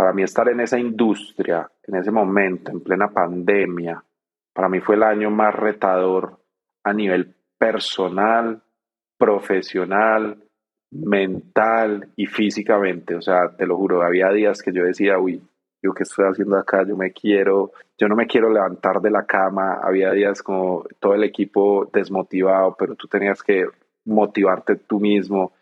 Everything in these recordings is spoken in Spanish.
para mí estar en esa industria, en ese momento, en plena pandemia, para mí fue el año más retador a nivel personal, profesional, mental y físicamente. O sea, te lo juro, había días que yo decía, uy, yo qué estoy haciendo acá, yo me quiero, yo no me quiero levantar de la cama. Había días como todo el equipo desmotivado, pero tú tenías que motivarte tú mismo.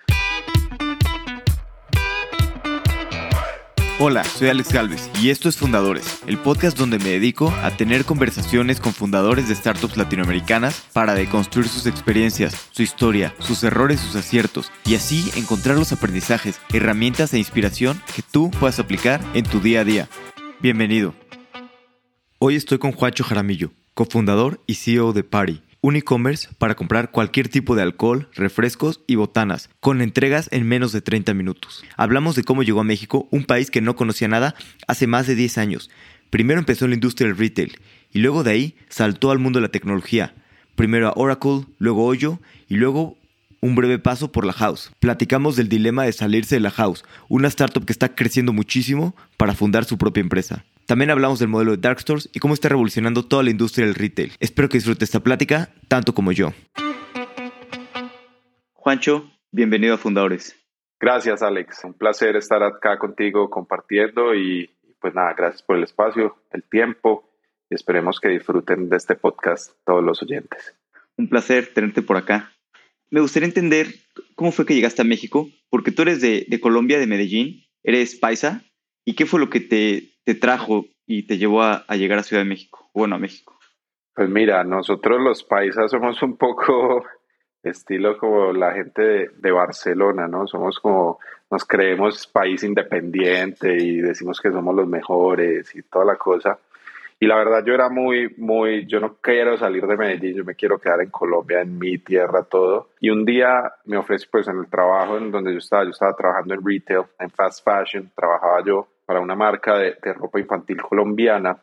Hola, soy Alex Galvez y esto es Fundadores, el podcast donde me dedico a tener conversaciones con fundadores de startups latinoamericanas para deconstruir sus experiencias, su historia, sus errores, sus aciertos y así encontrar los aprendizajes, herramientas e inspiración que tú puedas aplicar en tu día a día. Bienvenido. Hoy estoy con Juancho Jaramillo, cofundador y CEO de Party un e-commerce para comprar cualquier tipo de alcohol, refrescos y botanas, con entregas en menos de 30 minutos. Hablamos de cómo llegó a México, un país que no conocía nada hace más de 10 años. Primero empezó en la industria del retail y luego de ahí saltó al mundo de la tecnología. Primero a Oracle, luego Hoyo y luego un breve paso por la House. Platicamos del dilema de salirse de la House, una startup que está creciendo muchísimo para fundar su propia empresa. También hablamos del modelo de Dark Stores y cómo está revolucionando toda la industria del retail. Espero que disfrute esta plática tanto como yo. Juancho, bienvenido a Fundadores. Gracias, Alex. Un placer estar acá contigo compartiendo y pues nada, gracias por el espacio, el tiempo y esperemos que disfruten de este podcast todos los oyentes. Un placer tenerte por acá. Me gustaría entender cómo fue que llegaste a México, porque tú eres de, de Colombia, de Medellín, eres paisa, ¿y qué fue lo que te, te trajo y te llevó a, llegar a Ciudad de México? Bueno, a México. Pues mira, nosotros los paisas somos un poco estilo como la gente de, Barcelona, ¿no? Somos como, nos creemos país independiente y decimos que somos los mejores y toda la cosa. Y la verdad yo era muy, muy, yo no quiero salir de Medellín, yo me quiero quedar en Colombia, en mi tierra, todo. Y un día me ofrecí, pues en el trabajo en donde yo estaba, yo estaba trabajando en retail, en fast fashion, trabajaba yo para una marca de, ropa infantil colombiana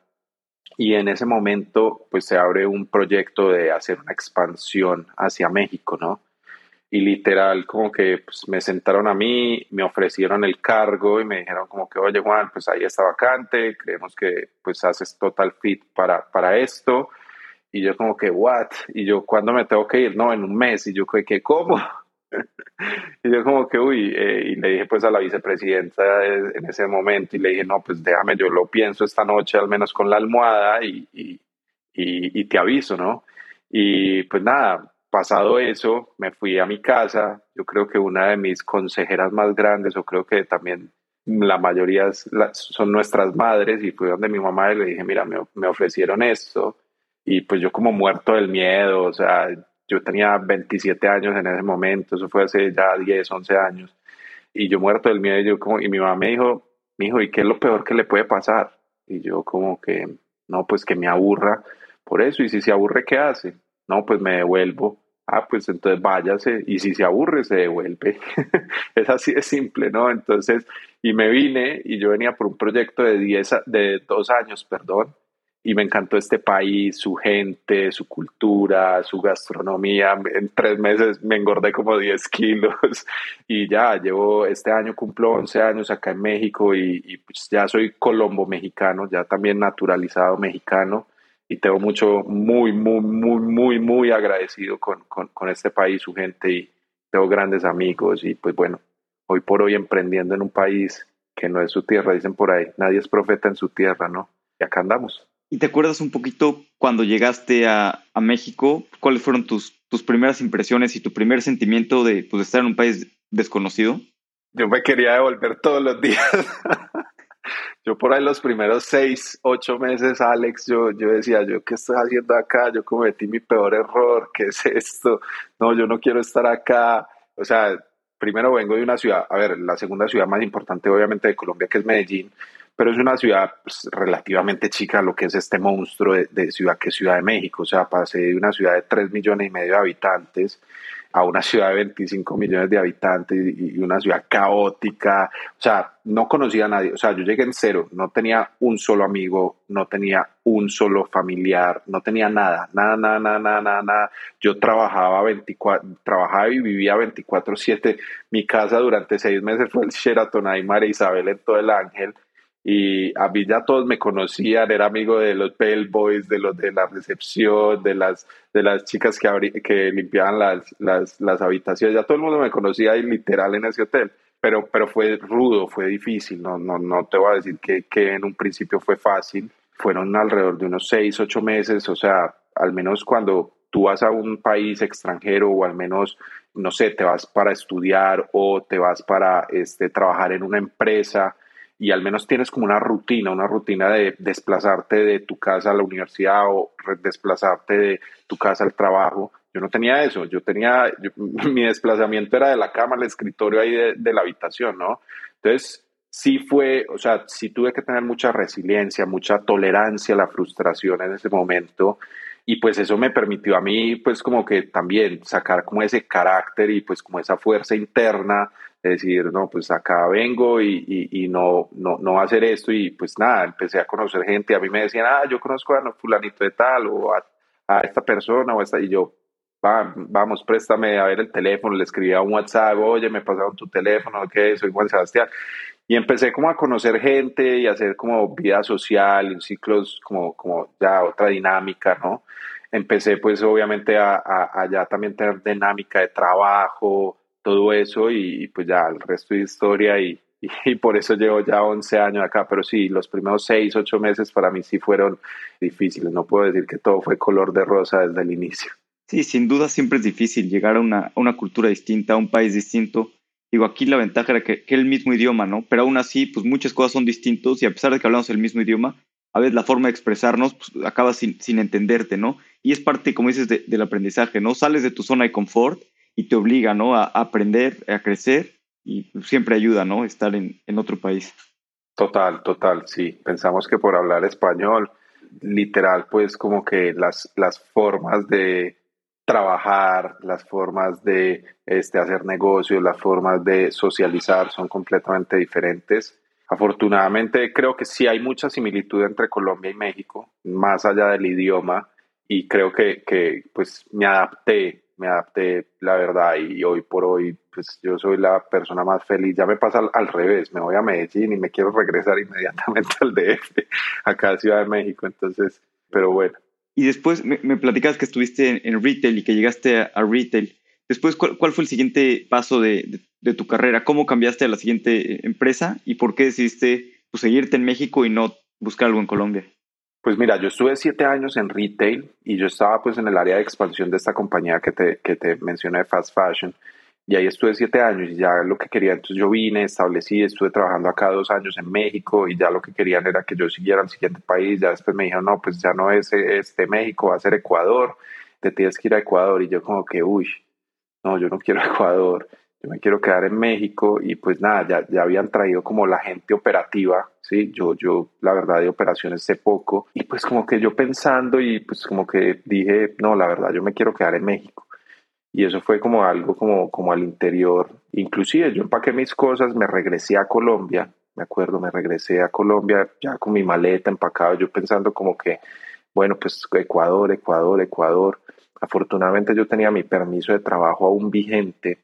y en ese momento pues se abre un proyecto de hacer una expansión hacia México, ¿no? Y literal como que pues, me sentaron a mí, me ofrecieron el cargo y me dijeron como que, oye Juan, pues ahí está vacante, creemos que pues haces total fit para, para esto. Y yo como que, what? Y yo, ¿cuándo me tengo que ir? No, en un mes. Y yo, ¿qué? ¿Cómo? Y yo como que, uy, eh, y le dije pues a la vicepresidenta en ese momento y le dije, no, pues déjame, yo lo pienso esta noche al menos con la almohada y, y, y, te aviso, ¿no? Y pues nada, pasado eso, me fui a mi casa, yo creo que una de mis consejeras más grandes, o creo que también la mayoría son nuestras madres, y fui donde mi mamá y le dije, mira, me, me ofrecieron esto, y pues yo como muerto del miedo, o sea, yo tenía 27 años en ese momento, eso fue hace ya 10, 11 años. Y yo muerto del miedo, y, yo como, y mi mamá me dijo, hijo, ¿y qué es lo peor que le puede pasar? Y yo como que, no, pues que me aburra por eso. Y si se aburre, ¿qué hace? No, pues me devuelvo. Ah, pues entonces váyase. Y si se aburre, se devuelve. es así de simple, ¿no? Entonces, y me vine y yo venía por un proyecto de, 10, de dos años, perdón y me encantó este país, su gente, su cultura, su gastronomía. En tres meses me engordé como 10 kilos y ya llevo, este año cumplo 11 años acá en México y, pues ya soy colombo mexicano, ya también naturalizado mexicano y tengo mucho, muy, muy, muy, muy, muy agradecido con, con, con este país, su gente y tengo grandes amigos y pues bueno, hoy por hoy emprendiendo en un país que no es su tierra, dicen por ahí, nadie es profeta en su tierra, ¿no? Y acá andamos. ¿Y te acuerdas un poquito cuando llegaste a, México? ¿Cuáles fueron tus, tus primeras impresiones y tu primer sentimiento de, pues, estar en un país desconocido? Yo me quería devolver todos los días. yo por ahí los primeros seis, ocho meses, Alex, yo, yo decía, yo qué estoy haciendo acá, yo cometí mi peor error, ¿qué es esto? No, yo no quiero estar acá. O sea, primero vengo de una ciudad, a ver, la segunda ciudad más importante obviamente de Colombia, que es Medellín, pero es una ciudad pues, relativamente chica lo que es este monstruo de, ciudad que es Ciudad de México. O sea, pasé de una ciudad de 3 millones y medio de habitantes a una ciudad de 25 millones de habitantes y una ciudad caótica. O sea, no conocía a nadie. O sea, yo llegué en cero, no tenía un solo amigo, no tenía un solo familiar, no tenía nada, nada, nada, nada, nada, nada. Yo trabajaba 24, trabajaba y vivía 24/7. Mi casa durante seis meses fue el Sheraton ahí, María Isabel en todo el Ángel y a mí ya todos me conocían, era amigo de los bellboys, de los de la recepción, de las, de las chicas que, que limpiaban las, las, las, habitaciones, ya todo el mundo me conocía y literal en ese hotel, pero, pero fue rudo, fue difícil, no, no, no te voy a decir que, que en un principio fue fácil, fueron alrededor de unos seis, ocho meses, o sea, al menos cuando tú vas a un país extranjero o al menos, no sé, te vas para estudiar o te vas para este, trabajar en una empresa, y al menos tienes como una rutina, una rutina de desplazarte de tu casa a la universidad o desplazarte de tu casa al trabajo. Yo no tenía eso, yo tenía, mi desplazamiento era de la cama al escritorio ahí de, de, la habitación, ¿no? Entonces, sí fue, o sea, sí tuve que tener mucha resiliencia, mucha tolerancia a la frustración en ese momento. Y pues eso me permitió a mí, pues como que también sacar como ese carácter y pues como esa fuerza interna decir, no, pues acá vengo y, y, no, no, no a hacer esto y pues nada, empecé a conocer gente, a mí me decían, ah, yo conozco a fulanito de tal o a, esta persona o a esta, y yo, vamos, préstame a ver el teléfono, le escribía un WhatsApp, oye, me pasaron tu teléfono, ¿qué? Soy Juan Sebastián. Y empecé como a conocer gente y a hacer como vida social, ciclos como, como ya otra dinámica, ¿no? Empecé pues obviamente a, a, a ya también tener dinámica de trabajo, todo eso y, pues ya el resto de historia y, y, por eso llevo ya 11 años acá, pero sí, los primeros 6, 8 meses para mí sí fueron difíciles, no puedo decir que todo fue color de rosa desde el inicio. Sí, sin duda siempre es difícil llegar a una, una cultura distinta, a un país distinto. Digo, aquí la ventaja era que, que el mismo idioma, ¿no? Pero aún así, pues muchas cosas son distintos y a pesar de que hablamos el mismo idioma, a veces la forma de expresarnos pues, acaba sin, sin entenderte, ¿no? Y es parte, como dices, del aprendizaje, ¿no? Sales de tu zona de confort y te obliga, ¿no? A aprender, a crecer y siempre ayuda, ¿no? Estar en, en otro país. Total, total, sí. Pensamos que por hablar español, literal, pues como que las, las formas de trabajar, las formas de este, hacer negocios, las formas de socializar son completamente diferentes. Afortunadamente creo que sí hay mucha similitud entre Colombia y México, más allá del idioma, y creo que, que pues me adapté me adapté, la verdad, y hoy por hoy, pues yo soy la persona más feliz. Ya me pasa al, revés, me voy a Medellín y me quiero regresar inmediatamente al DF, acá a Ciudad de México, entonces, pero bueno. Y después me, me platicas que estuviste en, retail y que llegaste a, retail. Después, ¿cuál, fue el siguiente paso de, de, tu carrera? ¿Cómo cambiaste a la siguiente empresa y por qué decidiste pues, seguirte en México y no buscar algo en Colombia? Pues mira, yo estuve siete años en retail y yo estaba pues en el área de expansión de esta compañía que te, que te mencioné, Fast Fashion, y ahí estuve siete años y ya lo que quería, entonces yo vine, establecí, estuve trabajando acá dos años en México y ya lo que querían era que yo siguiera al siguiente país, ya después me dijeron, no, pues ya no es este México, va a ser Ecuador, te tienes que ir a Ecuador. Y yo como que, uy, no, yo no quiero Ecuador. Yo me quiero quedar en México. Y pues nada, ya, ya habían traído como la gente operativa, ¿sí? Yo, yo la verdad de operaciones sé poco. Y pues como que yo pensando y pues como que dije, no, la verdad yo me quiero quedar en México. Y eso fue como algo como, como al interior. Inclusive yo empaqué mis cosas, me regresé a Colombia, me acuerdo, me regresé a Colombia ya con mi maleta empacado, yo pensando como que, bueno, pues Ecuador, Ecuador, Ecuador. Afortunadamente yo tenía mi permiso de trabajo aún vigente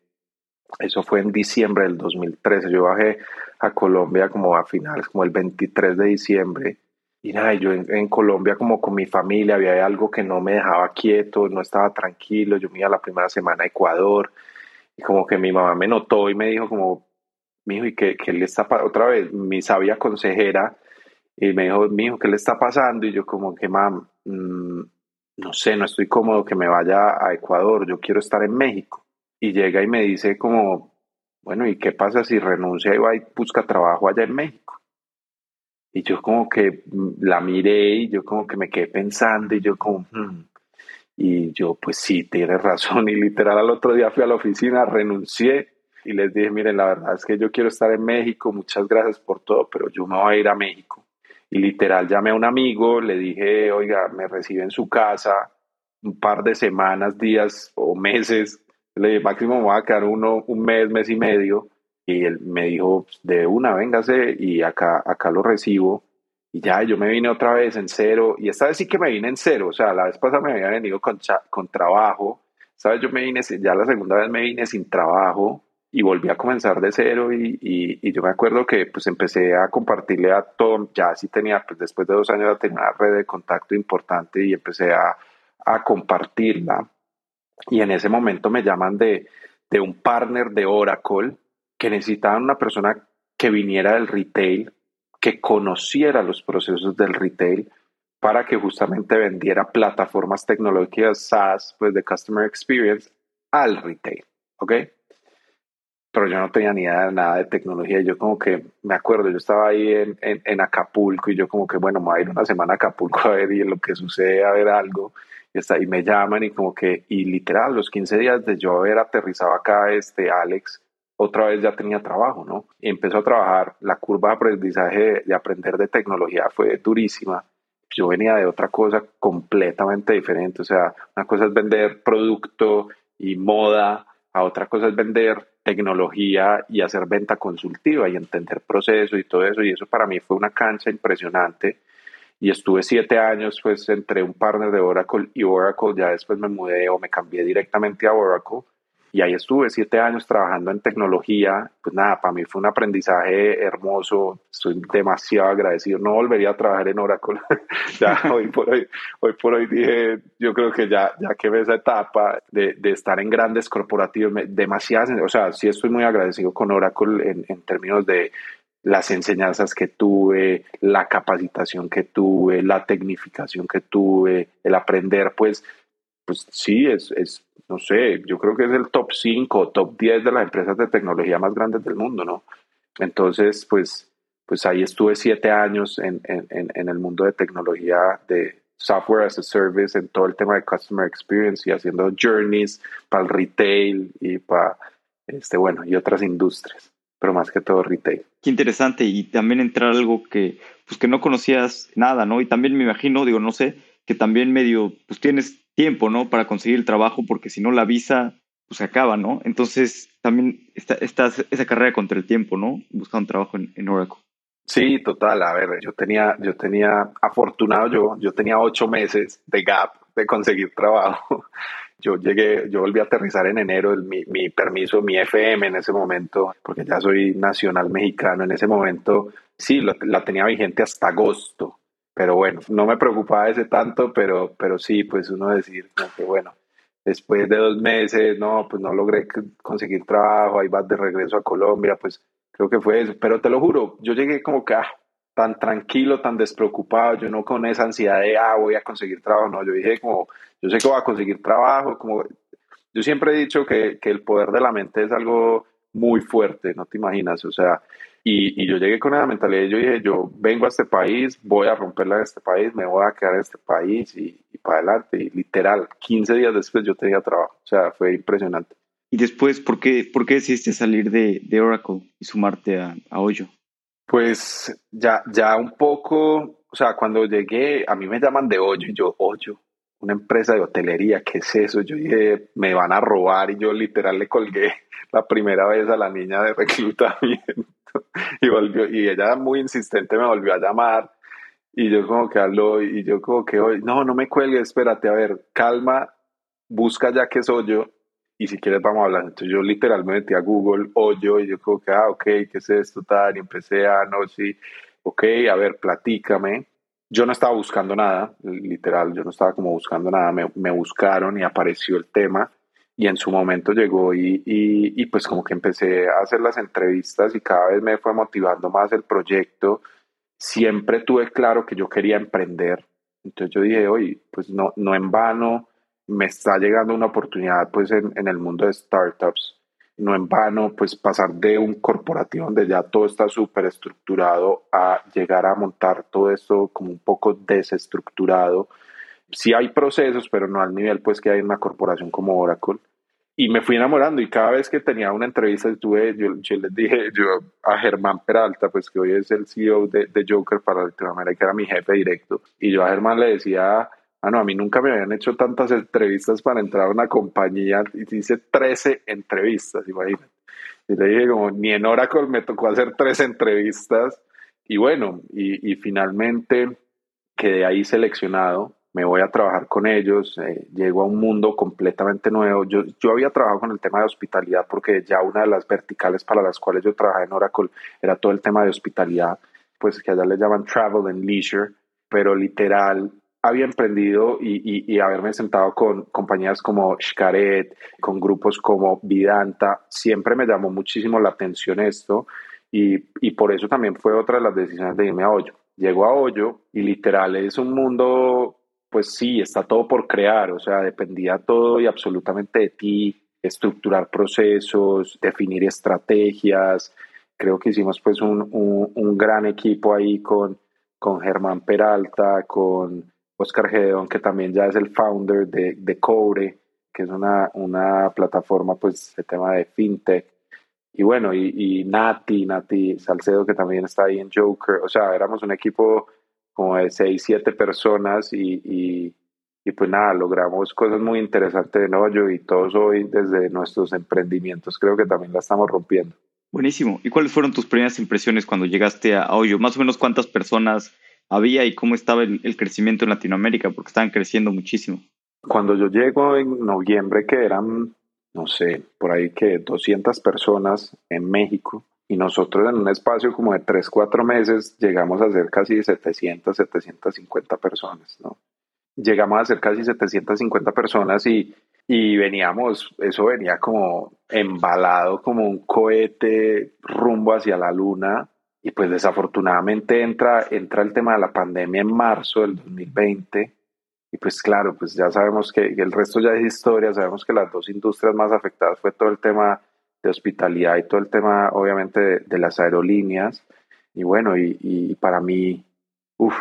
eso fue en diciembre del 2013. Yo bajé a Colombia como a finales, como el 23 de diciembre. Y nada, yo en, Colombia como con mi familia había algo que no me dejaba quieto, no estaba tranquilo. Yo me iba la primera semana a Ecuador y como que mi mamá me notó y me dijo como, mijo, ¿y qué, qué le está pasando? Otra vez, mi sabia consejera y me dijo, mijo, ¿qué le está pasando? Y yo como que, mam, mm, no sé, no estoy cómodo que me vaya a Ecuador, yo quiero estar en México y llega y me dice como, bueno, ¿y qué pasa si renuncia y va y busca trabajo allá en México? Y yo como que la miré y yo como que me quedé pensando y yo como, hmm". y yo pues sí, tienes razón y literal al otro día fui a la oficina, renuncié y les dije, miren, la verdad es que yo quiero estar en México, muchas gracias por todo, pero yo me voy a ir a México. Y literal llamé a un amigo, le dije, oiga, me recibe en su casa un par de semanas, días o meses le dije, máximo me voy a quedar uno, un mes, mes y medio. Y él me dijo, de una, véngase y acá, acá lo recibo. Y ya, yo me vine otra vez en cero. Y esta vez sí que me vine en cero. O sea, la vez pasada me había venido con, con trabajo. ¿Sabes? Yo me vine, ya la segunda vez me vine sin trabajo. y volví a comenzar de cero y, y, yo me acuerdo que pues empecé a compartirle a todo, ya sí tenía, pues después de dos años ya tenía una red de contacto importante y empecé a, a compartirla y en ese momento me llaman de, de un partner de Oracle que necesitaban una persona que viniera del retail, que conociera los procesos del retail para que justamente vendiera plataformas tecnológicas SaaS, pues de Customer Experience, al retail, ¿ok? Pero yo no tenía ni idea de nada de tecnología. Yo como que, me acuerdo, yo estaba ahí en, en, Acapulco y yo como que, bueno, me voy a ir una semana a Acapulco a ver y en lo que sucede, a ver algo. Y, está, y me llaman y como que, y literal, los 15 días de yo haber aterrizado acá, este Alex, otra vez ya tenía trabajo, ¿no? Y empezó a trabajar. La curva de aprendizaje de aprender de tecnología fue durísima yo venía de otra cosa completamente diferente. O sea, una cosa es vender producto y moda, a otra cosa es vender tecnología y hacer venta consultiva y entender procesos y todo eso. Y eso para mí fue una cancha impresionante. Y estuve siete años pues entre un partner de Oracle y Oracle. Ya después me mudé o me cambié directamente a Oracle y ahí estuve siete años trabajando en tecnología. Pues nada, para mí fue un aprendizaje hermoso. Estoy demasiado agradecido. No volvería a trabajar en Oracle. ya hoy por hoy, hoy por hoy dije, yo creo que ya, ya que esa etapa de, de estar en grandes corporativos, demasiadas, o sea, sí estoy muy agradecido con Oracle en, en términos de las enseñanzas que tuve, la capacitación que tuve, la tecnificación que tuve, el aprender, pues, pues sí, es, es no sé, yo creo que es el top 5 top 10 de las empresas de tecnología más grandes del mundo, ¿no? Entonces, pues, pues ahí estuve siete años en, en, en el mundo de tecnología, de software as a service, en todo el tema de customer experience y haciendo journeys para el retail y para, este, bueno, y otras industrias, pero más que todo retail. Qué interesante y también entrar algo que, pues que no conocías nada, ¿no? Y también me imagino, digo, no sé, que también medio, pues tienes tiempo, ¿no? Para conseguir el trabajo, porque si no la visa, pues se acaba, ¿no? Entonces también está, esa carrera contra el tiempo, ¿no? Buscando trabajo en, en, Oracle. Sí, total. A ver, yo tenía, yo tenía, afortunado yo, yo tenía ocho meses de gap de conseguir trabajo. Yo llegué, yo volví a aterrizar en enero, mi, mi permiso, mi FM en ese momento, porque ya soy nacional mexicano, en ese momento, sí, la tenía vigente hasta agosto pero bueno, no me preocupaba ese tanto, pero, pero sí, pues uno decir que bueno, después de dos meses, no, pues no logré conseguir trabajo, ahí vas de regreso a Colombia, pues creo que fue eso, pero te lo juro, yo llegué como que ah, tan tranquilo, tan despreocupado, yo no con esa ansiedad de, ah, voy a conseguir trabajo, no, yo dije como, yo sé que voy a conseguir trabajo, como, yo siempre he dicho que, que el poder de la mente es algo muy fuerte, no te imaginas, o sea, y, yo llegué con esa mentalidad, yo dije, yo vengo a este país, voy a romperla en este país, me voy a quedar en este país y, para adelante. Y literal, 15 días después yo tenía trabajo, o sea, fue impresionante. ¿Y después por qué, por qué decidiste salir de, de Oracle y sumarte a, a Hoyo? Pues ya, ya un poco, o sea, cuando llegué, a mí me llaman de Hoyo y yo, Hoyo, una empresa de hotelería, ¿qué es eso? Yo dije, me van a robar y yo literal le colgué la primera vez a la niña de reclutamiento y volvió, y ella muy insistente me volvió a llamar y yo como que habló y yo como que hoy, no, no me cuelgues, espérate, a ver, calma, busca ya qué soy yo y si quieres vamos a hablar. Entonces yo literalmente a Google hoyo y yo como que, ah, ok, ¿qué es esto? Tal, y empecé a, no, sí, ok, a ver, platícame. Yo no estaba buscando nada, literal, yo no estaba como buscando nada, me, me buscaron y apareció el tema y en su momento llegó y, y, pues como que empecé a hacer las entrevistas y cada vez me fue motivando más el proyecto. Siempre tuve claro que yo quería emprender. Entonces yo dije, oye, pues no, no en vano me está llegando una oportunidad pues en, en el mundo de startups. No en vano pues pasar de un corporativo donde ya todo está súper estructurado a llegar a montar todo esto como un poco desestructurado. Sí hay procesos, pero no al nivel pues que hay en una corporación como Oracle y me fui enamorando y cada vez que tenía una entrevista tuve, yo, les dije yo a Germán Peralta, pues que hoy es el CEO de, de Joker para Latinoamérica, era mi jefe directo, y yo a Germán le decía, ah no, a mí nunca me habían hecho tantas entrevistas para entrar a una compañía, y hice 13 entrevistas, imagínate. Y le dije como, ni en Oracle me tocó hacer tres entrevistas, y bueno, y, y finalmente quedé ahí seleccionado me voy a trabajar con ellos, eh, llego a un mundo completamente nuevo. Yo, yo había trabajado con el tema de hospitalidad porque ya una de las verticales para las cuales yo trabajé en Oracle era todo el tema de hospitalidad, pues que allá le llaman travel and leisure, pero literal había emprendido y, y, haberme sentado con compañías como Xcaret, con grupos como Vidanta, siempre me llamó muchísimo la atención esto y, y por eso también fue otra de las decisiones de irme a Hoyo. Llego a Hoyo y literal es un mundo pues sí, está todo por crear, o sea, dependía todo y absolutamente de ti, estructurar procesos, definir estrategias. Creo que hicimos pues un, un, gran equipo ahí con, con Germán Peralta, con Oscar Gedeón, que también ya es el founder de, de Cobre, que es una, una plataforma pues de tema de fintech. Y bueno, y, y Nati, Nati Salcedo, que también está ahí en Joker. O sea, éramos un equipo como de seis, siete personas y, y, y, pues nada, logramos cosas muy interesantes en Hoyo y todos hoy desde nuestros emprendimientos creo que también la estamos rompiendo. Buenísimo. ¿Y cuáles fueron tus primeras impresiones cuando llegaste a Hoyo? Más o menos cuántas personas había y cómo estaba el, crecimiento en Latinoamérica, porque estaban creciendo muchísimo. Cuando yo llego en noviembre, que eran, no sé, por ahí que 200 personas en México, y nosotros en un espacio como de 3, 4 meses llegamos a ser casi 700, 750 personas, ¿no? Llegamos a ser casi 750 personas y, y veníamos, eso venía como embalado como un cohete rumbo hacia la luna y pues desafortunadamente entra, entra el tema de la pandemia en marzo del 2020 y pues claro, pues ya sabemos que, el resto ya es historia, sabemos que las dos industrias más afectadas fue todo el tema de hospitalidad y todo el tema, obviamente, de, las aerolíneas. Y bueno, y, para mí, uff,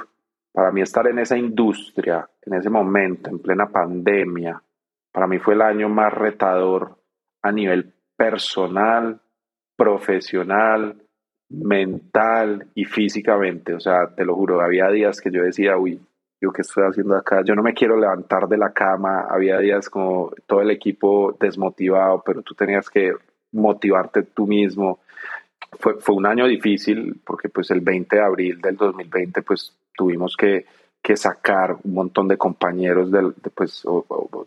para mí estar en esa industria, en ese momento, en plena pandemia, para mí fue el año más retador a nivel personal, profesional, mental y físicamente. O sea, te lo juro, había días que yo decía, uy, yo qué estoy haciendo acá, yo no me quiero levantar de la cama, había días como todo el equipo desmotivado, pero tú tenías que motivarte tú mismo. Fue, fue un año difícil porque pues el 20 de abril del 2020 pues tuvimos que, que sacar un montón de compañeros del, pues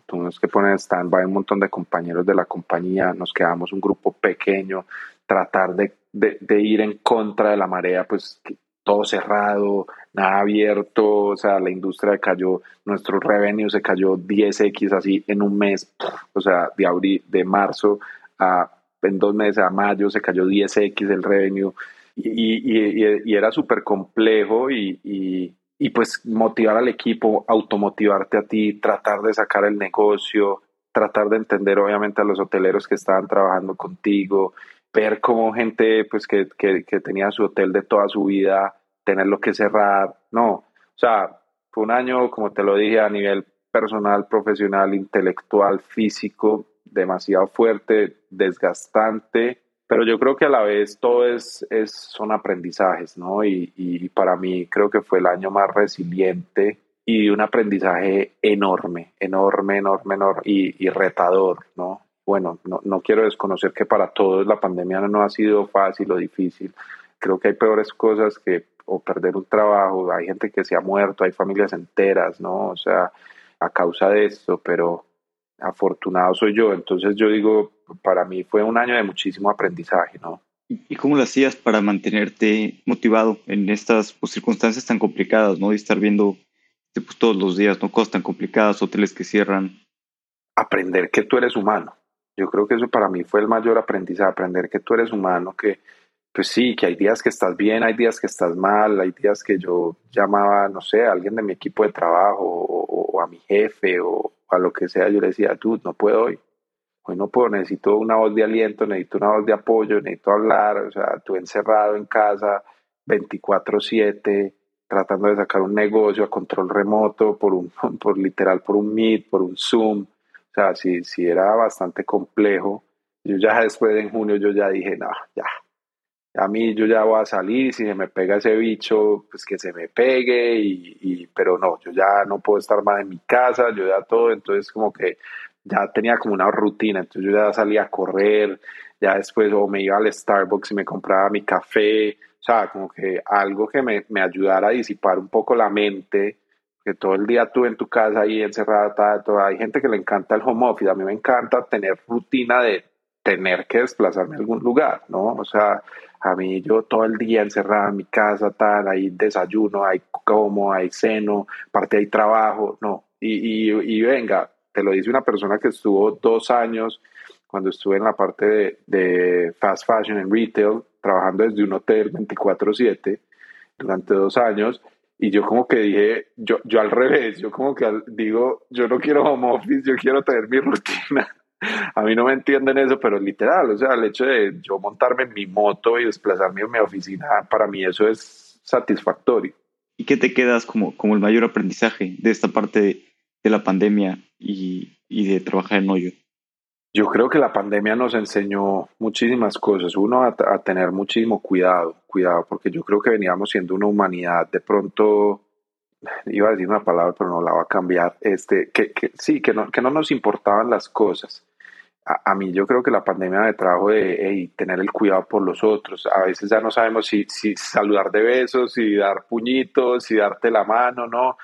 tuvimos que poner stand-by un montón de compañeros de la compañía, nos quedamos un grupo pequeño, tratar de, de, de ir en contra de la marea, pues todo cerrado, nada abierto, o sea, la industria cayó, nuestro revenue se cayó 10x así en un mes, o sea, de abril, de marzo a en dos meses a mayo se cayó 10x el revenue y, y, era súper complejo y, y, pues motivar al equipo, automotivarte a ti, tratar de sacar el negocio, tratar de entender obviamente a los hoteleros que estaban trabajando contigo, ver cómo gente pues que, que, que tenía su hotel de toda su vida, tenerlo que cerrar, no, o sea, fue un año, como te lo dije, a nivel personal, profesional, intelectual, físico, demasiado fuerte, desgastante, pero yo creo que a la vez todo es, es son aprendizajes, ¿no? Y, y, para mí creo que fue el año más resiliente y un aprendizaje enorme, enorme, enorme, enorme y, y retador, ¿no? Bueno, no, no, quiero desconocer que para todos la pandemia no ha sido fácil o difícil. Creo que hay peores cosas que o perder un trabajo, hay gente que se ha muerto, hay familias enteras, ¿no? O sea, a causa de esto, pero afortunado soy yo. Entonces yo digo, para mí fue un año de muchísimo aprendizaje, ¿no? ¿Y cómo lo hacías para mantenerte motivado en estas pues, circunstancias tan complicadas, ¿no? Y estar viendo pues, todos los días, ¿no? Cosas tan complicadas, hoteles que cierran. Aprender que tú eres humano. Yo creo que eso para mí fue el mayor aprendizaje, aprender que tú eres humano, que pues sí, que hay días que estás bien, hay días que estás mal, hay días que yo llamaba, no sé, a alguien de mi equipo de trabajo o, a mi jefe o a lo que sea, yo le decía, tú, no puedo hoy, hoy no puedo, necesito una voz de aliento, necesito una voz de apoyo, necesito hablar, o sea, tú encerrado en casa 24/7, tratando de sacar un negocio a control remoto, por un, por literal, por un Meet, por un Zoom, o sea, sí, sí era bastante complejo. Yo ya después de en junio yo ya dije, no, ya, a mí yo ya voy a salir, si se me pega ese bicho, pues que se me pegue, y, pero no, yo ya no puedo estar más en mi casa, yo ya todo, entonces como que ya tenía como una rutina, entonces yo ya salía a correr, ya después o me iba al Starbucks y me compraba mi café, o sea, como que algo que me, me ayudara a disipar un poco la mente, que todo el día tú en tu casa ahí encerrada, toda, hay gente que le encanta el home office, a mí me encanta tener rutina de tener que desplazarme a algún lugar, ¿no? O sea, a mí yo todo el día encerrada en mi casa, tal, hay desayuno, hay como, hay seno, parte hay trabajo, no. Y, y, venga, te lo dice una persona que estuvo dos años cuando estuve en la parte de, de fast fashion en retail, trabajando desde un hotel 24/7 durante dos años y yo como que dije, yo, yo al revés, yo como que digo, yo no quiero home office, yo quiero tener mi rutina. A mí no me entienden eso, pero literal, o sea, el hecho de yo montarme en mi moto y desplazarme en mi oficina, para mí eso es satisfactorio. ¿Y qué te quedas como, como el mayor aprendizaje de esta parte de la pandemia y, y de trabajar en hoyo? Yo creo que la pandemia nos enseñó muchísimas cosas. Uno, a, tener muchísimo cuidado, cuidado, porque yo creo que veníamos siendo una humanidad de pronto, iba a decir una palabra, pero no la va a cambiar, este, que, que sí, que no, que no nos importaban las cosas. A, mí yo creo que la pandemia me trajo de tener el cuidado por los otros. A veces ya no sabemos si, si saludar de besos, si dar puñitos, si darte la mano, ¿no?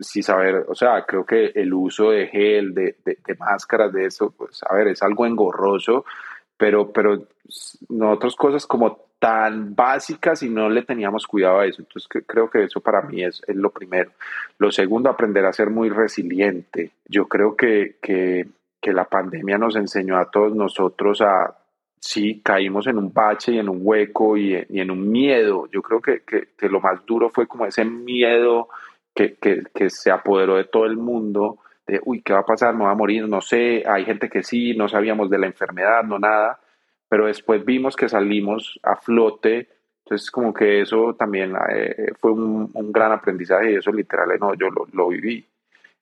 Sí saber, o sea, creo que el uso de gel, de, de, máscaras, de eso, pues, a ver, es algo engorroso, pero, pero no otras cosas como tan básicas y no le teníamos cuidado a eso. Entonces creo que eso para mí es, es, lo primero. Lo segundo, aprender a ser muy resiliente. Yo creo que, que, que la pandemia nos enseñó a todos nosotros a, sí, caímos en un bache y en un hueco y en un miedo. Yo creo que, que, que, lo más duro fue como ese miedo que, que, que, se apoderó de todo el mundo, de, uy, ¿qué va a pasar? ¿Me va a morir? No sé, hay gente que sí, no sabíamos de la enfermedad, no nada, pero después vimos que salimos a flote, entonces como que eso también eh, fue un, un, gran aprendizaje y eso literal, no, yo lo, lo viví.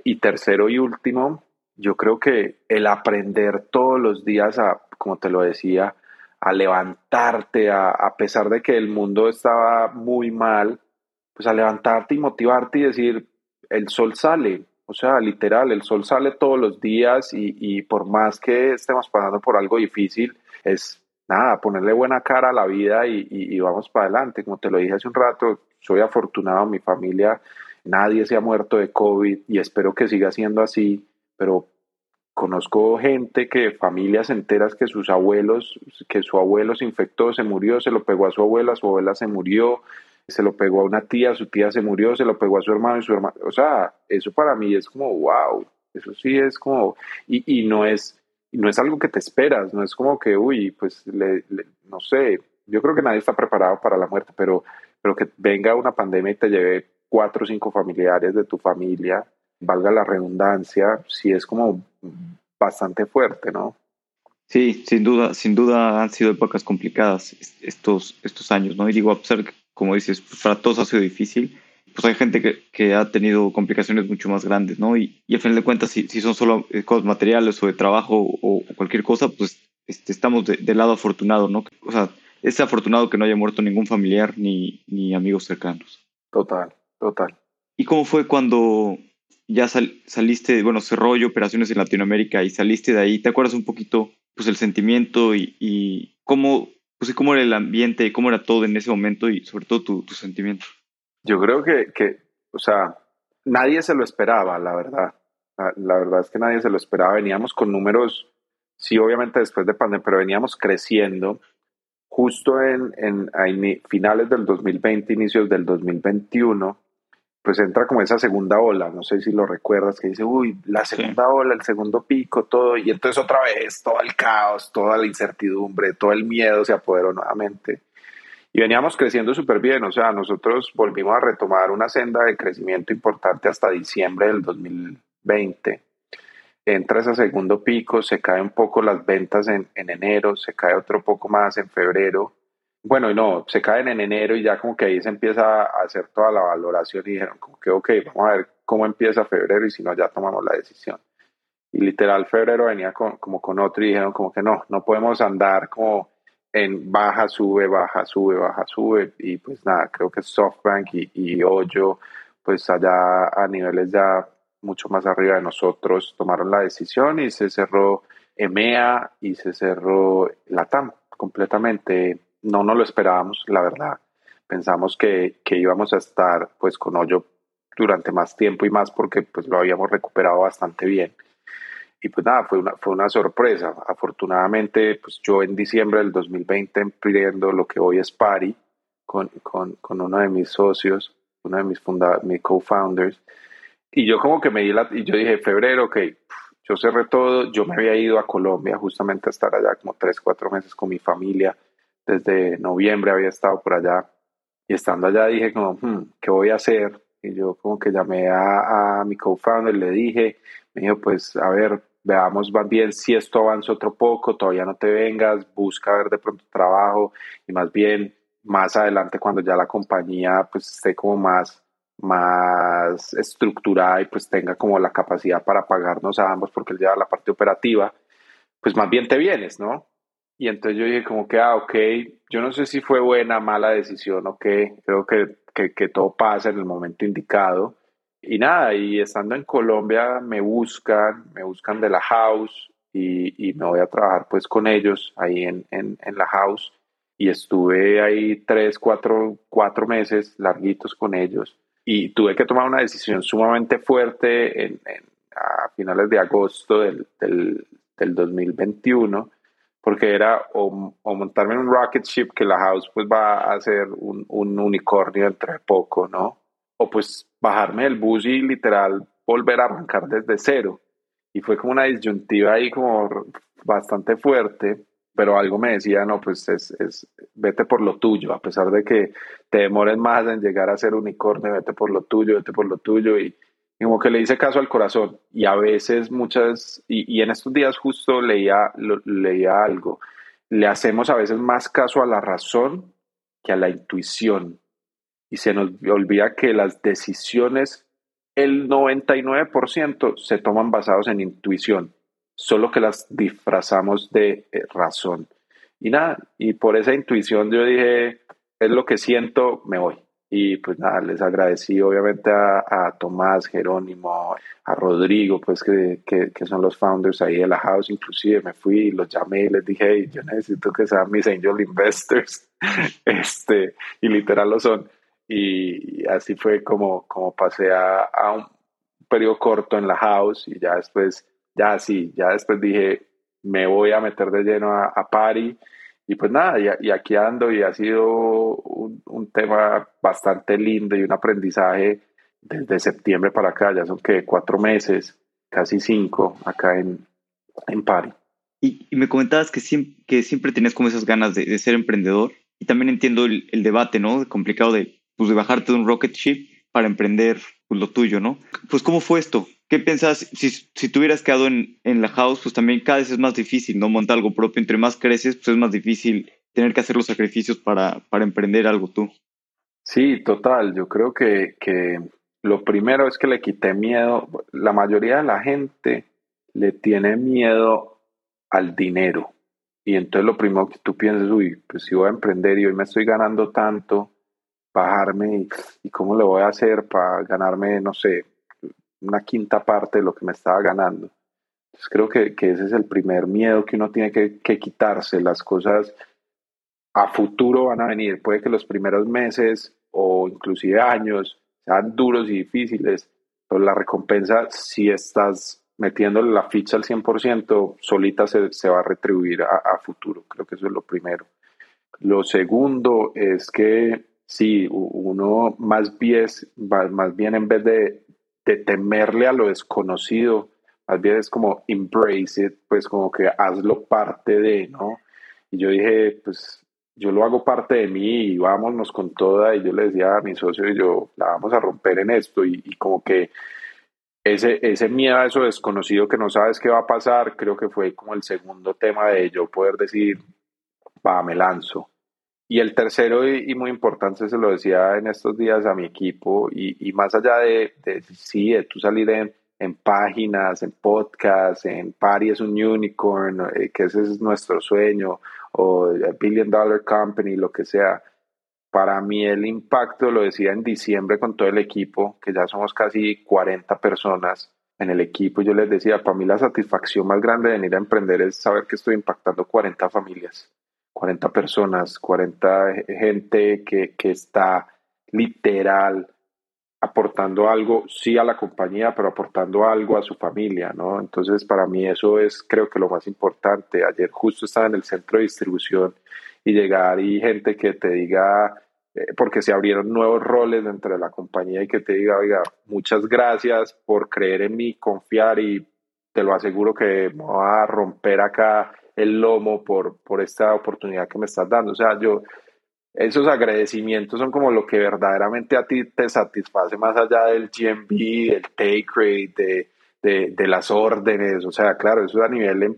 Y tercero y último, yo creo que el aprender todos los días a, como te lo decía, a levantarte, a, a pesar de que el mundo estaba muy mal, pues a levantarte y motivarte y decir, el sol sale, o sea, literal, el sol sale todos los días y, y por más que estemos pasando por algo difícil, es nada, ponerle buena cara a la vida y, y, vamos para adelante. Como te lo dije hace un rato, soy afortunado, mi familia, nadie se ha muerto de COVID y espero que siga siendo así, pero conozco gente que, familias enteras que sus abuelos, que su abuelo se infectó, se murió, se lo pegó a su abuela, su abuela se murió, se lo pegó a una tía, su tía se murió, se lo pegó a su hermano y su hermano. O sea, eso para mí es como, wow, eso sí es como, y, y no es, no es algo que te esperas, no es como que, uy, pues, le, no sé, yo creo que nadie está preparado para la muerte, pero, pero que venga una pandemia y te lleve cuatro o cinco familiares de tu familia, valga la redundancia, sí es como bastante fuerte, ¿no? Sí, sin duda, sin duda han sido épocas complicadas estos, estos años, ¿no? Y digo, a pesar como dices, para todos ha sido difícil. Pues hay gente que, que ha tenido complicaciones mucho más grandes, ¿no? Y, y a fin de cuentas, si, si son solo eh, cosas materiales o de trabajo o, cualquier cosa, pues este, estamos del lado afortunado, ¿no? O sea, es afortunado que no haya muerto ningún familiar ni, ni amigos cercanos. Total, total. ¿Y cómo fue cuando ya saliste, bueno, cerró y operaciones en Latinoamérica y saliste de ahí? ¿Te acuerdas un poquito, pues, el sentimiento y, y cómo pues cómo era el ambiente, cómo era todo en ese momento y sobre todo tu, tu sentimiento. Yo creo que, que, o sea, nadie se lo esperaba, la verdad. La, verdad es que nadie se lo esperaba. Veníamos con números, sí, obviamente después de pandemia, pero veníamos creciendo. Justo en, en, finales del 2020, inicios del 2021, pues entra como esa segunda ola, no sé si lo recuerdas, que dice, uy, la segunda ola, el segundo pico, todo, y entonces otra vez todo el caos, toda la incertidumbre, todo el miedo se apoderó nuevamente. Y veníamos creciendo súper bien, o sea, nosotros volvimos a retomar una senda de crecimiento importante hasta diciembre del 2020. Entra ese segundo pico, se cae un poco las ventas en, en enero, se cae otro poco más en febrero, bueno, y no, se caen en enero y ya como que ahí se empieza a hacer toda la valoración y dijeron como que, ok, vamos a ver cómo empieza febrero y si no, ya tomamos la decisión. Y literal, febrero venía como con otro y dijeron como que no, no podemos andar como en baja, sube, baja, sube, baja, sube. Y pues nada, creo que SoftBank y, y Hoyo, pues allá a niveles ya mucho más arriba de nosotros, tomaron la decisión y se cerró EMEA y se cerró LATAM completamente no nos lo esperábamos, la verdad. Pensamos que, que íbamos a estar pues con hoyo durante más tiempo y más porque pues lo habíamos recuperado bastante bien. Y pues nada, fue una, fue una sorpresa. Afortunadamente, pues yo en diciembre del 2020 emprendiendo lo que hoy es Pari con, con, con uno de mis socios, uno de mis, mis co-founders. Y yo como que me di. Y yo dije, febrero, ok, yo cerré todo. Yo me había ido a Colombia justamente a estar allá como tres, cuatro meses con mi familia. Desde noviembre había estado por allá. Y estando allá dije como, hmm, ¿qué voy a hacer? Y yo como que llamé a, a mi co-founder, le dije, me dijo, pues a ver, veamos más bien si esto avanza otro poco, todavía no te vengas, busca ver de pronto trabajo y más bien más adelante cuando ya la compañía pues esté como más más estructurada y pues tenga como la capacidad para pagarnos a ambos porque él lleva la parte operativa, pues más bien te vienes, ¿no? Y entonces yo dije como que, ah, ok, yo no sé si fue buena, mala decisión o qué, creo que, que, que todo pasa en el momento indicado. Y nada, y estando en Colombia me buscan, me buscan de la house y, y me voy a trabajar pues con ellos ahí en, en, en la house. Y estuve ahí tres, cuatro, cuatro meses larguitos con ellos. Y tuve que tomar una decisión sumamente fuerte en, a finales de agosto del, del, del, 2021 porque era o, montarme en un rocket ship que la house pues va a ser un, un unicornio dentro de poco, ¿no? O pues bajarme del bus y literal volver a arrancar desde cero. Y fue como una disyuntiva ahí como bastante fuerte pero algo me decía, no, pues es, es, vete por lo tuyo, a pesar de que te demores más en llegar a ser unicornio, vete por lo tuyo, vete por lo tuyo, y, como que le hice caso al corazón, y a veces muchas, y, y en estos días justo leía, leía algo, le hacemos a veces más caso a la razón que a la intuición, y se nos olvida que las decisiones, el 99% se toman basados en intuición solo que las disfrazamos de eh, razón. Y nada, y por esa intuición yo dije, es lo que siento, me voy. Y pues nada, les agradecí obviamente a, Tomás, Jerónimo, a Rodrigo, pues que, que, son los founders ahí de la house, inclusive me fui y los llamé y les dije, yo necesito que sean mis angel investors, este, y literal lo son. Y, así fue como, como pasé a, a un periodo corto en la house y ya después ya sí, ya después dije, me voy a meter de lleno a, a Pari. Y pues nada, y, aquí ando y ha sido un, tema bastante lindo y un aprendizaje desde septiembre para acá, ya son que cuatro meses, casi cinco acá en, en Pari. Y, me comentabas que siempre, que siempre tenías como esas ganas de, ser emprendedor y también entiendo el, debate, ¿no? Complicado de, pues, bajarte de un rocket ship para emprender pues, lo tuyo, ¿no? Pues ¿cómo fue esto? ¿Qué pensás? Si, si hubieras quedado en, en, la house, pues también cada vez es más difícil, ¿no? Montar algo propio. Entre más creces, pues es más difícil tener que hacer los sacrificios para, para emprender algo tú. Sí, total. Yo creo que, que lo primero es que le quité miedo. La mayoría de la gente le tiene miedo al dinero. Y entonces lo primero que tú piensas, uy, pues si voy a emprender y hoy me estoy ganando tanto, bajarme y, y cómo le voy a hacer para ganarme, no sé, una quinta parte de lo que me estaba ganando. Entonces creo que, que ese es el primer miedo que uno tiene que, quitarse. Las cosas a futuro van a venir. Puede que los primeros meses o inclusive años sean duros y difíciles, pero la recompensa, si estás metiéndole la ficha al 100%, solita se, se va a retribuir a, futuro. Creo que eso es lo primero. Lo segundo es que si uno más bien, más bien en vez de de temerle a lo desconocido, más bien es como embrace it, pues como que hazlo parte de, ¿no? Y yo dije, pues yo lo hago parte de mí y vámonos con toda, y yo le decía a mi socio y yo, la vamos a romper en esto, y, y como que ese, ese miedo a eso desconocido que no sabes qué va a pasar, creo que fue como el segundo tema de yo poder decir, va, me lanzo. Y el tercero y, muy importante, se lo decía en estos días a mi equipo, y, más allá de, de, sí, de tú salir en, páginas, en podcasts, en Party es un unicorn, eh, que ese es nuestro sueño, o Billion Dollar Company, lo que sea. Para mí el impacto, lo decía en diciembre con todo el equipo, que ya somos casi 40 personas en el equipo, yo les decía, para mí la satisfacción más grande de venir a emprender es saber que estoy impactando 40 familias 40 personas, 40 gente que, que está literal aportando algo, sí a la compañía, pero aportando algo a su familia, ¿no? Entonces, para mí eso es, creo que lo más importante. Ayer justo estaba en el centro de distribución y llegar y gente que te diga, eh, porque se abrieron nuevos roles dentro de la compañía y que te diga, oiga, muchas gracias por creer en mí, confiar y te lo aseguro que me va a romper acá el lomo por, por esta oportunidad que me estás dando. O sea, yo, esos agradecimientos son como lo que verdaderamente a ti te satisface más allá del GMB, del take rate, de, de, las órdenes. O sea, claro, eso es a nivel em,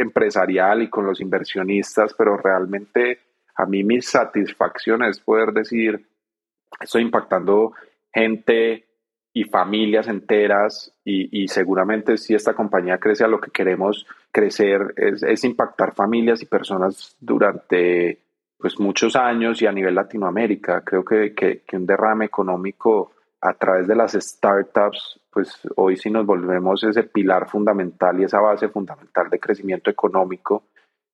empresarial y con los inversionistas, pero realmente a mí mi satisfacción es poder decir, estoy impactando gente y familias enteras y, seguramente si esta compañía crece a lo que queremos crecer es, es impactar familias y personas durante pues muchos años y a nivel Latinoamérica. Creo que, que, que, un derrame económico a través de las startups, pues hoy sí nos volvemos ese pilar fundamental y esa base fundamental de crecimiento económico.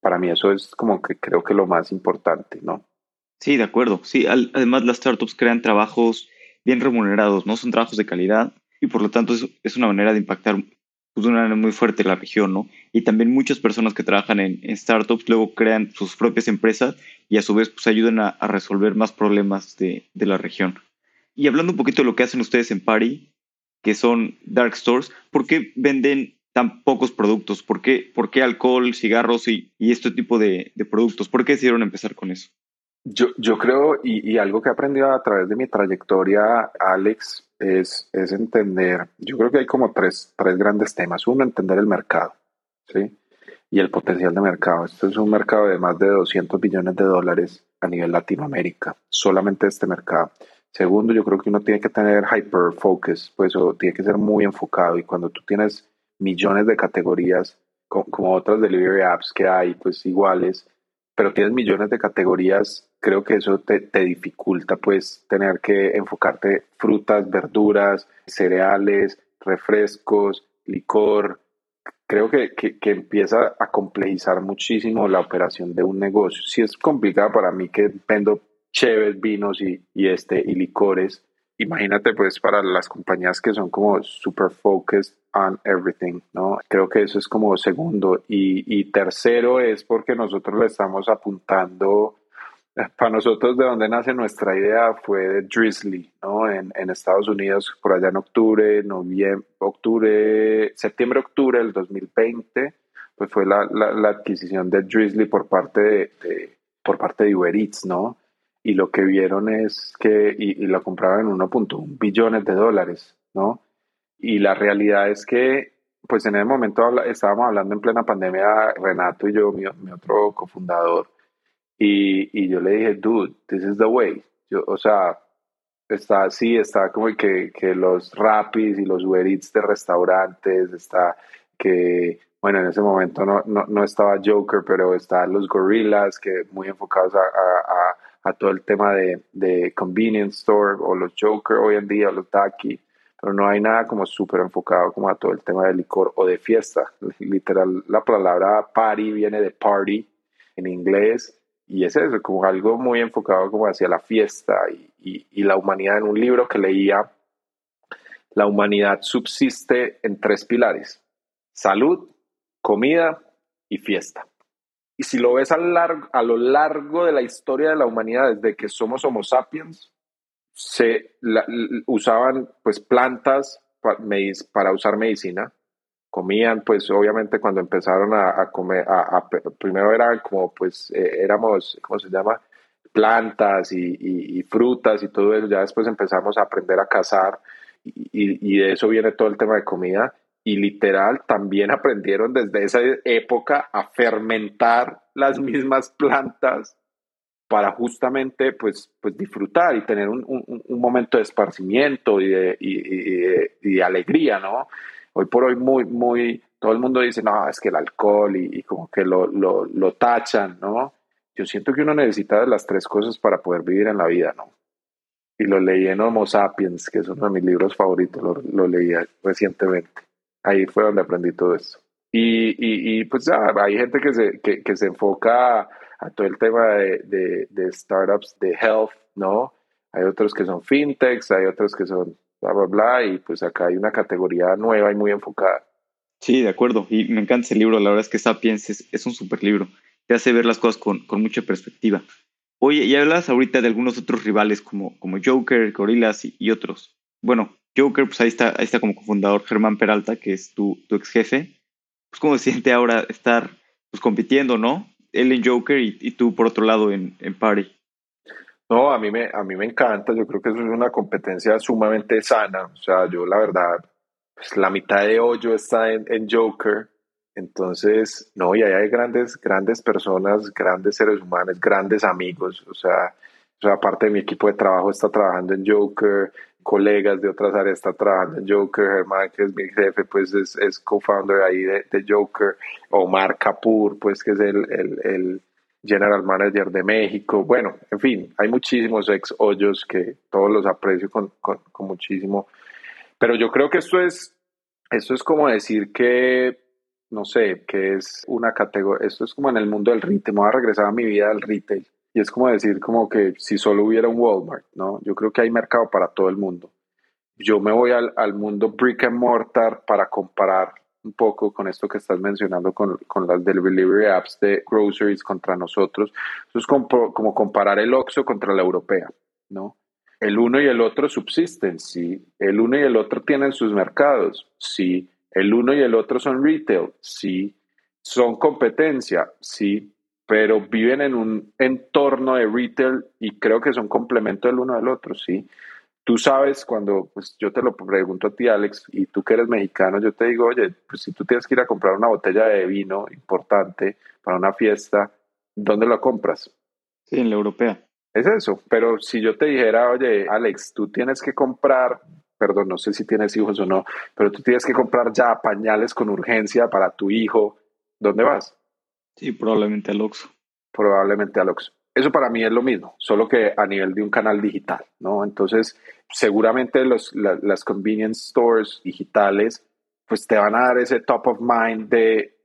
Para mí eso es como que creo que lo más importante, ¿no? Sí, de acuerdo. Sí, además las startups crean trabajos bien remunerados, ¿no? Son trabajos de calidad y por lo tanto es, es una manera de impactar pues, de una manera muy fuerte la región, ¿no? Y también muchas personas que trabajan en, startups luego crean sus propias empresas y a su vez pues ayudan a, resolver más problemas de, de, la región. Y hablando un poquito de lo que hacen ustedes en Pari, que son dark stores, ¿por qué venden tan pocos productos? ¿Por qué, por qué alcohol, cigarros y, y este tipo de, de productos? ¿Por qué decidieron empezar con eso? Yo, yo creo, y, y, algo que he aprendido a través de mi trayectoria, Alex, es, es entender, yo creo que hay como tres, tres grandes temas. Uno, entender el mercado, ¿sí? Y el potencial de mercado. Esto es un mercado de más de 200 billones de dólares a nivel Latinoamérica, solamente este mercado. Segundo, yo creo que uno tiene que tener hyper focus, pues o tiene que ser muy enfocado. Y cuando tú tienes millones de categorías, como, como otras delivery apps que hay, pues iguales, pero tienes millones de categorías, creo que eso te, te, dificulta pues tener que enfocarte frutas, verduras, cereales, refrescos, licor. Creo que, que, que, empieza a complejizar muchísimo la operación de un negocio. Si es complicado para mí que vendo cheves, vinos y, y, este, y licores, imagínate pues para las compañías que son como super focused on everything, ¿no? Creo que eso es como segundo. Y, y tercero es porque nosotros le estamos apuntando, para nosotros de donde nace nuestra idea fue de Drizzly, ¿no? En, en Estados Unidos, por allá en octubre, noviembre, octubre, septiembre, octubre del 2020, pues fue la, la, la adquisición de Drizzly por parte de, de, por parte de Uber Eats, ¿no? y lo que vieron es que, y, y lo compraban en 1.1 billones de dólares, ¿no? Y la realidad es que, pues en ese momento estábamos hablando en plena pandemia, Renato y yo, mi, mi otro cofundador, y, y, yo le dije, dude, this is the way. Yo, o sea, está así, está como que, que los rapis y los Uber Eats de restaurantes, está que, bueno, en ese momento no, no, no estaba Joker, pero están los Gorillas, que muy enfocados a, a a todo el tema de, de convenience store o los Joker hoy en día, los Taki, pero no hay nada como súper enfocado como a todo el tema de licor o de fiesta. Literal, la palabra party viene de party en inglés y es eso, como algo muy enfocado como hacia la fiesta y, y, la humanidad. En un libro que leía, la humanidad subsiste en tres pilares, salud, comida y fiesta. Y si lo ves a, largo, a lo largo de la historia de la humanidad, desde que somos Homo sapiens, se usaban pues plantas para, usar medicina. Comían, pues obviamente cuando empezaron a, a comer, a, a, primero eran como pues eh, éramos, ¿cómo se llama? Plantas y, y, y, frutas y todo eso. Ya después empezamos a aprender a cazar y, y de eso viene todo el tema de comida y literal también aprendieron desde esa época a fermentar las mismas plantas para justamente pues, pues disfrutar y tener un, un, un momento de esparcimiento y de, y de, alegría, ¿no? Hoy por hoy muy, muy, todo el mundo dice, no, es que el alcohol y, como que lo, lo, tachan, ¿no? Yo siento que uno necesita de las tres cosas para poder vivir en la vida, ¿no? Y lo leí en Homo Sapiens, que es uno de mis libros favoritos, lo, lo leí recientemente ahí fue donde aprendí todo eso. Y, y, pues hay gente que se, que, se enfoca a todo el tema de, de, startups de health, ¿no? hay otros que son fintechs, hay otros que son bla, bla, bla, y pues acá hay una categoría nueva y muy enfocada. Sí, de acuerdo, y me encanta ese libro, la verdad es que Sapiens es, un super libro, te hace ver las cosas con, con mucha perspectiva. Oye, y hablas ahorita de algunos otros rivales como, como Joker, Gorillas y, otros. Bueno, Joker, pues ahí está, ahí está como cofundador Germán Peralta, que es tu, tu ex jefe. Pues cómo se siente ahora estar pues compitiendo, ¿no? Él en Joker y, tú por otro lado en, en Party. No, a mí, me, a mí me encanta, yo creo que eso es una competencia sumamente sana, o sea, yo la verdad, pues la mitad de hoyo está en, en Joker, entonces, no, y ahí hay grandes, grandes personas, grandes seres humanos, grandes amigos. O sea, o sea, aparte de mi equipo de trabajo está trabajando en Joker, colegas de otras áreas están trabajando en Joker, Germán, que es mi jefe, pues es, es co-founder ahí de, de, Joker, Omar Kapoor, pues que es el, el, el, general manager de México. Bueno, en fin, hay muchísimos ex hoyos que todos los aprecio con, con, muchísimo. Pero yo creo que esto es, esto es como decir que no sé, que es una categoría, esto es como en el mundo del retail, me voy a a mi vida del retail. Y es como decir como que si solo hubiera un Walmart, ¿no? Yo creo que hay mercado para todo el mundo. Yo me voy al, al mundo brick and mortar para comparar un poco con esto que estás mencionando con, con las delivery apps de groceries contra nosotros. Eso es como, como comparar el Oxxo contra la europea, ¿no? El uno y el otro subsisten, sí. El uno y el otro tienen sus mercados, sí el uno y el otro son retail, sí. Son competencia, sí. Pero viven en un entorno de retail y creo que son complemento del uno del otro, sí. Tú sabes cuando, pues yo te lo pregunto a ti, Alex, y tú que eres mexicano, yo te digo, oye, pues si tú tienes que ir a comprar una botella de vino importante para una fiesta, ¿dónde lo compras? Sí, en la europea. Es eso, pero si yo te dijera, oye, Alex, tú tienes que comprar perdón, no sé si tienes hijos o no, pero tú tienes que comprar ya pañales con urgencia para tu hijo, ¿dónde vas? Sí, probablemente al Oxxo. Probablemente al Oxxo. Eso para mí es lo mismo, solo que a nivel de un canal digital, ¿no? Entonces, seguramente los, las convenience stores digitales, pues te van a dar ese top of mind de,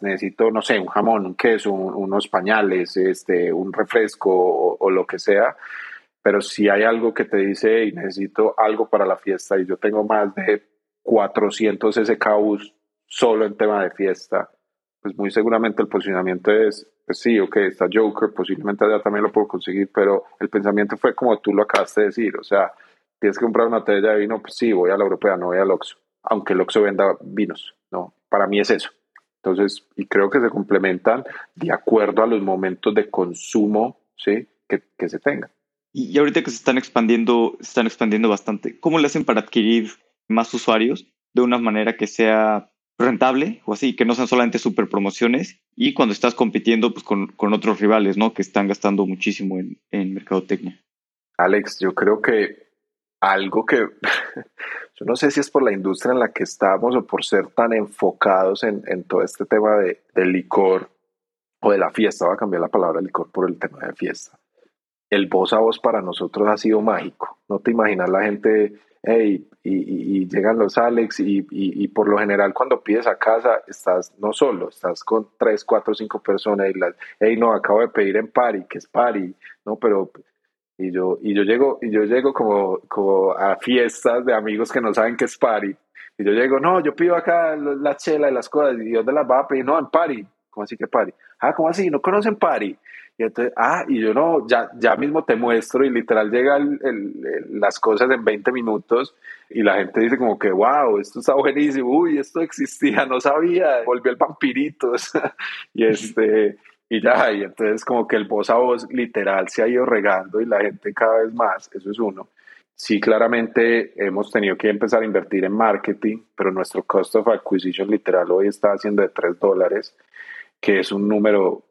necesito, no sé, un jamón, un queso, unos pañales, este, un refresco o, o lo que sea, pero si hay algo que te dice, y necesito algo para la fiesta y yo tengo más de 400 SKUs solo en tema de fiesta, pues muy seguramente el posicionamiento es, pues sí, ok, está Joker, posiblemente allá también lo puedo conseguir, pero el pensamiento fue como tú lo acabaste de decir, o sea, tienes que comprar una botella de vino, pues sí, voy a la europea, no voy al Oxxo, aunque el Oxxo venda vinos, ¿no? Para mí es eso. Entonces, y creo que se complementan de acuerdo a los momentos de consumo, ¿sí? Que, que se tengan. Y, ahorita que se están expandiendo, se están expandiendo bastante, ¿cómo le hacen para adquirir más usuarios de una manera que sea rentable o así, que no sean solamente super promociones y cuando estás compitiendo pues, con, con otros rivales, ¿no? Que están gastando muchísimo en, en mercadotecnia. Alex, yo creo que algo que yo no sé si es por la industria en la que estamos o por ser tan enfocados en, en todo este tema de, del licor o de la fiesta, voy a cambiar la palabra licor por el tema de fiesta el voz a voz para nosotros ha sido mágico. No te imaginas la gente, hey, y, llegan los Alex y, por lo general cuando pides a casa estás no solo, estás con tres, cuatro, cinco personas y las, hey, no, acabo de pedir en Pari, que es Pari, no, pero y yo y yo llego y yo llego como, como a fiestas de amigos que no saben qué es Pari y yo llego, no, yo pido acá la chela y las cosas y de las va a pedir, no, en Pari, ¿cómo así que Pari? Ah, ¿cómo así? ¿No conocen Pari? Y entonces, ah, y yo no, ya, ya mismo te muestro y literal llega las cosas en 20 minutos y la gente dice como que, wow, esto está buenísimo, uy, esto existía, no sabía, volvió el vampirito. y este, y ya, y entonces como que el voz a voz literal se ha ido regando y la gente cada vez más, eso es uno. Sí, claramente hemos tenido que empezar a invertir en marketing, pero nuestro cost of acquisition literal hoy está haciendo de 3 dólares, que es un número,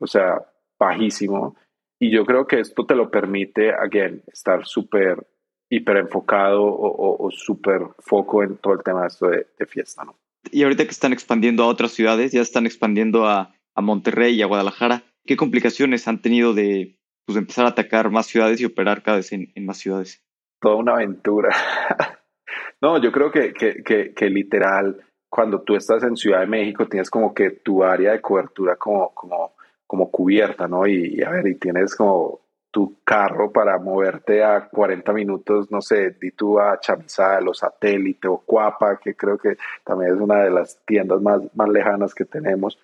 o sea, bajísimo. Y yo creo que esto te lo permite, again, estar súper hiper enfocado o, súper foco en todo el tema de esto de, fiesta, ¿no? Y ahorita que están expandiendo a otras ciudades, ya están expandiendo a, a Monterrey y a Guadalajara, ¿qué complicaciones han tenido de pues, empezar a atacar más ciudades y operar cada vez en, más ciudades? Toda una aventura. no, yo creo que, que, que, que, literal, cuando tú estás en Ciudad de México, tienes como que tu área de cobertura como, como como cubierta, ¿no? Y, a ver, y tienes como tu carro para moverte a 40 minutos, no sé, di tú a Chamizal o Satélite o Cuapa, que creo que también es una de las tiendas más, más lejanas que tenemos,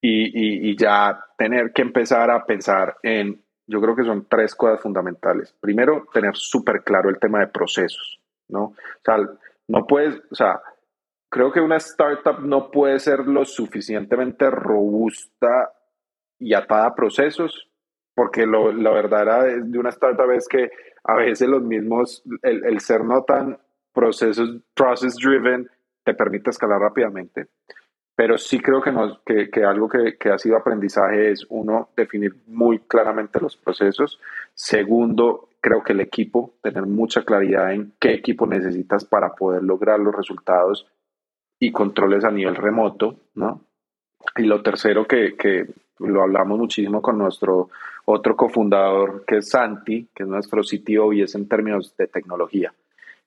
y, y ya tener que empezar a pensar en, yo creo que son tres cosas fundamentales. Primero, tener súper claro el tema de procesos, ¿no? O sea, no puedes, o sea, creo que una startup no puede ser lo suficientemente robusta y atada a procesos porque lo, la verdad de una startup es que a veces los mismos, el, ser no tan procesos, process driven, te permite escalar rápidamente. Pero sí creo que, nos, que, que algo que, que, ha sido aprendizaje es, uno, definir muy claramente los procesos. Segundo, creo que el equipo, tener mucha claridad en qué equipo necesitas para poder lograr los resultados y controles a nivel remoto, ¿no? Y lo tercero que, que lo hablamos muchísimo con nuestro otro cofundador que es Santi, que es nuestro CTO y es en términos de tecnología.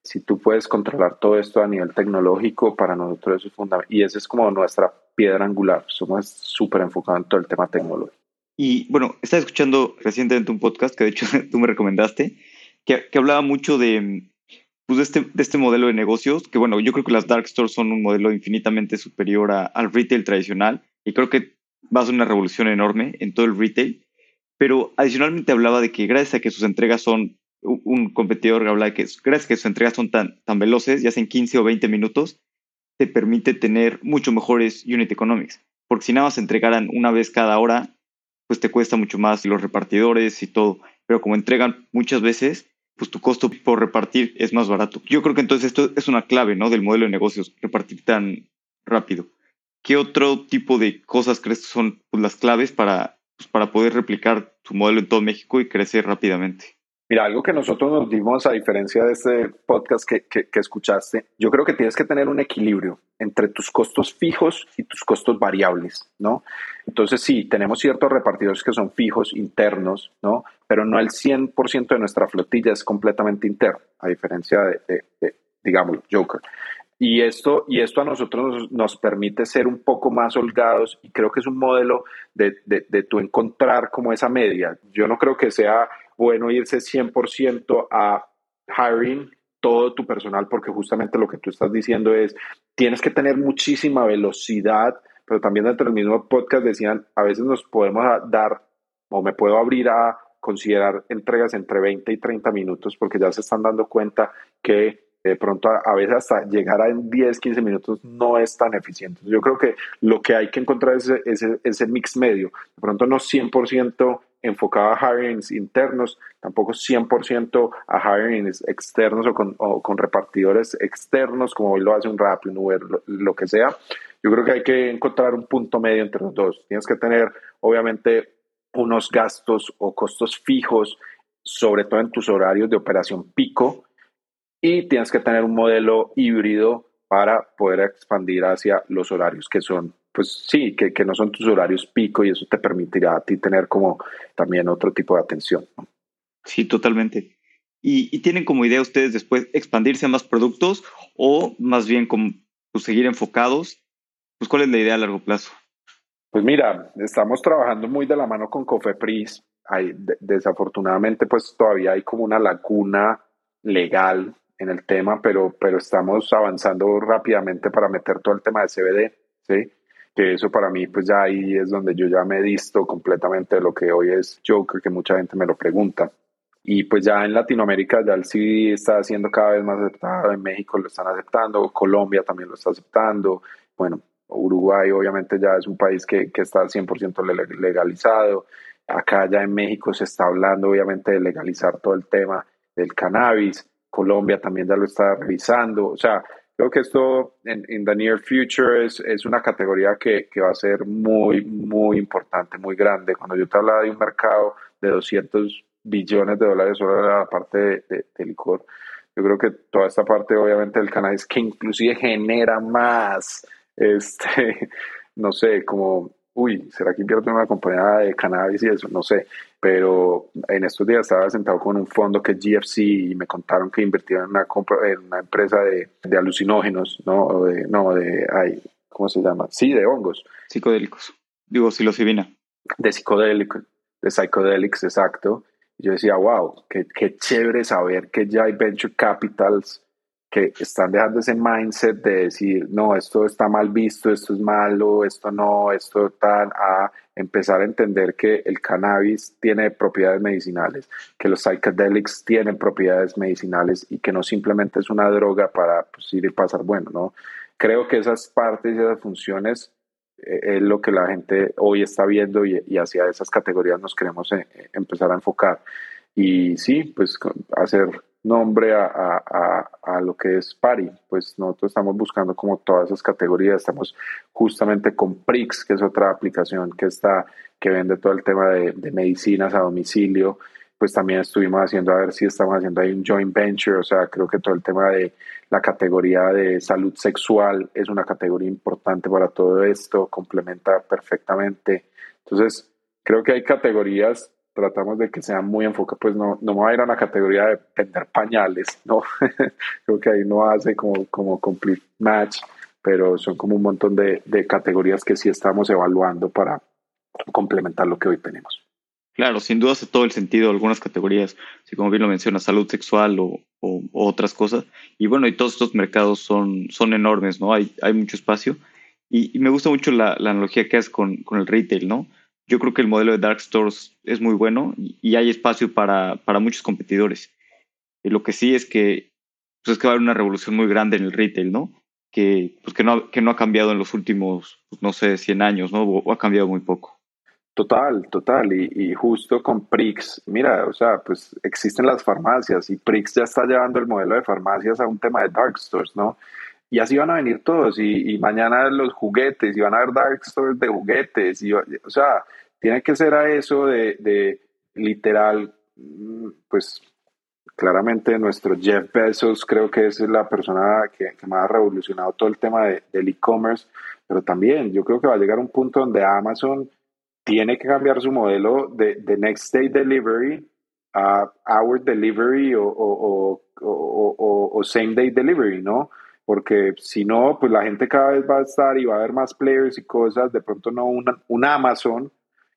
Si tú puedes controlar todo esto a nivel tecnológico, para nosotros eso es fundamental. Y esa es como nuestra piedra angular. Somos súper enfocados en todo el tema tecnológico. Y bueno, estaba escuchando recientemente un podcast que de hecho tú me recomendaste, que, que hablaba mucho de, pues de, este, de este modelo de negocios, que bueno, yo creo que las dark stores son un modelo infinitamente superior al retail tradicional y creo que va a ser una revolución enorme en todo el retail. Pero adicionalmente hablaba de que gracias a que sus entregas son, un competidor hablaba de que gracias a que sus entregas son tan, tan veloces, ya en 15 o 20 minutos, te permite tener mucho mejores unit economics. Porque si nada más entregaran una vez cada hora, pues te cuesta mucho más los repartidores y todo. Pero como entregan muchas veces, pues tu costo por repartir es más barato. Yo creo que entonces esto es una clave, ¿no? Del modelo de negocios, repartir tan rápido. ¿Qué otro tipo de cosas crees que son pues, las claves para, pues, para poder replicar tu modelo en todo México y crecer rápidamente? Mira, algo que nosotros nos dimos, a diferencia de este podcast que, que, escuchaste, yo creo que tienes que tener un equilibrio entre tus costos fijos y tus costos variables, ¿no? Entonces, sí, tenemos ciertos repartidores que son fijos, internos, ¿no? Pero no el 100% de nuestra flotilla es completamente interno, a diferencia de, de, Joker. Y esto, y esto a nosotros nos, permite ser un poco más holgados y creo que es un modelo de, de, de encontrar como esa media. Yo no creo que sea bueno irse 100% a hiring todo tu personal porque justamente lo que tú estás diciendo es, tienes que tener muchísima velocidad, pero también dentro del mismo podcast decían, a veces nos podemos dar o me puedo abrir a considerar entregas entre 20 y 30 minutos porque ya se están dando cuenta que de pronto a, veces hasta llegar a 10, 15 minutos no es tan eficiente. Yo creo que lo que hay que encontrar es ese, mix medio. De pronto no 100% enfocado a hirings internos, tampoco 100% a hirings externos o con, con, repartidores externos, como hoy lo hace un Rappi, un Uber, lo, lo, que sea. Yo creo que hay que encontrar un punto medio entre los dos. Tienes que tener, obviamente, unos gastos o costos fijos, sobre todo en tus horarios de operación pico, y tienes que tener un modelo híbrido para poder expandir hacia los horarios que son, pues sí, que, que no son tus horarios pico y eso te permitirá a ti tener como también otro tipo de atención. Sí, totalmente. ¿Y, ¿Y, tienen como idea ustedes después expandirse a más productos o más bien como pues, seguir enfocados? Pues ¿cuál es la idea a largo plazo? Pues mira, estamos trabajando muy de la mano con Cofepris. Hay, de, desafortunadamente, pues todavía hay como una laguna legal en el tema, pero, pero estamos avanzando rápidamente para meter todo el tema de CBD, ¿sí? Que eso para mí, pues ya ahí es donde yo ya me he visto completamente de lo que hoy es Joker, que mucha gente me lo pregunta. Y pues ya en Latinoamérica ya el CBD está siendo cada vez más aceptado, en México lo están aceptando, Colombia también lo está aceptando, bueno, Uruguay obviamente ya es un país que, que está 100% legalizado, acá ya en México se está hablando obviamente de legalizar todo el tema del cannabis, Colombia también ya lo está revisando. O sea, creo que esto en, the near future es, es una categoría que, que, va a ser muy, muy importante, muy grande. Cuando yo te hablaba de un mercado de 200 billones de dólares solo en la parte de, de, licor, yo creo que toda esta parte obviamente del cannabis que inclusive genera más, este, no sé, como uy, ¿será que invierto en una compañía de cannabis y eso? No sé, pero en estos días estaba sentado con un fondo que es GFC y me contaron que invirtieron en una, en una empresa de, de alucinógenos, ¿no? de, no, de, ay, ¿cómo se llama? Sí, de hongos. Psicodélicos. Digo, psilocibina. De psicodélicos, de psicodélicos, exacto. yo decía, wow, qué, qué chévere saber que ya hay venture capitals que están dejando ese mindset de decir, no, esto está mal visto, esto es malo, esto no, esto tan, a empezar a entender que el cannabis tiene propiedades medicinales, que los psychedelics tienen propiedades medicinales y que no simplemente es una droga para pues, ir y pasar bueno, ¿no? Creo que esas partes y esas funciones eh, es lo que la gente hoy está viendo y, hacia esas categorías nos queremos eh, empezar a enfocar. Y sí, pues hacer nombre a, a, a, lo que es Pari. Pues nosotros estamos buscando como todas esas categorías. Estamos justamente con Prix, que es otra aplicación que está, que vende todo el tema de, de medicinas a domicilio. Pues también estuvimos haciendo a ver si estamos haciendo ahí un joint venture. O sea, creo que todo el tema de la categoría de salud sexual es una categoría importante para todo esto, complementa perfectamente. Entonces, creo que hay categorías tratamos de que sean muy enfocados, pues no, no me va a ir a una categoría de vender pañales, ¿no? Creo que ahí no hace como, como complete match, pero son como un montón de, de categorías que sí estamos evaluando para complementar lo que hoy tenemos. Claro, sin duda hace todo el sentido algunas categorías, si como bien lo menciona, salud sexual o, o, otras cosas. Y bueno, y todos estos mercados son, son enormes, ¿no? Hay, hay mucho espacio. Y, y me gusta mucho la, la analogía que haces con, con el retail, ¿no? Yo creo que el modelo de Dark Stores es muy bueno y, hay espacio para, para, muchos competidores. Y lo que sí es que, pues es que va a haber una revolución muy grande en el retail, ¿no? Que, pues que, no, que no ha cambiado en los últimos, pues no sé, 100 años, ¿no? O, ha cambiado muy poco. Total, total. Y, y, justo con Prix, mira, o sea, pues existen las farmacias y Prix ya está llevando el modelo de farmacias a un tema de dark stores, ¿no? Y así van a venir todos. Y, mañana los juguetes, y van a haber dark stores de juguetes. Y, o sea, tiene que ser a eso de, literal, mm, pues claramente nuestro Jeff Bezos creo que es la persona que, más ha revolucionado todo el tema de, del e-commerce, pero también yo creo que va a llegar un punto donde Amazon tiene que cambiar su modelo de, next day delivery a hour delivery o, o, same day delivery, ¿no? Porque si no, pues la gente cada vez va a estar y va a haber más players y cosas, de pronto no una, un Amazon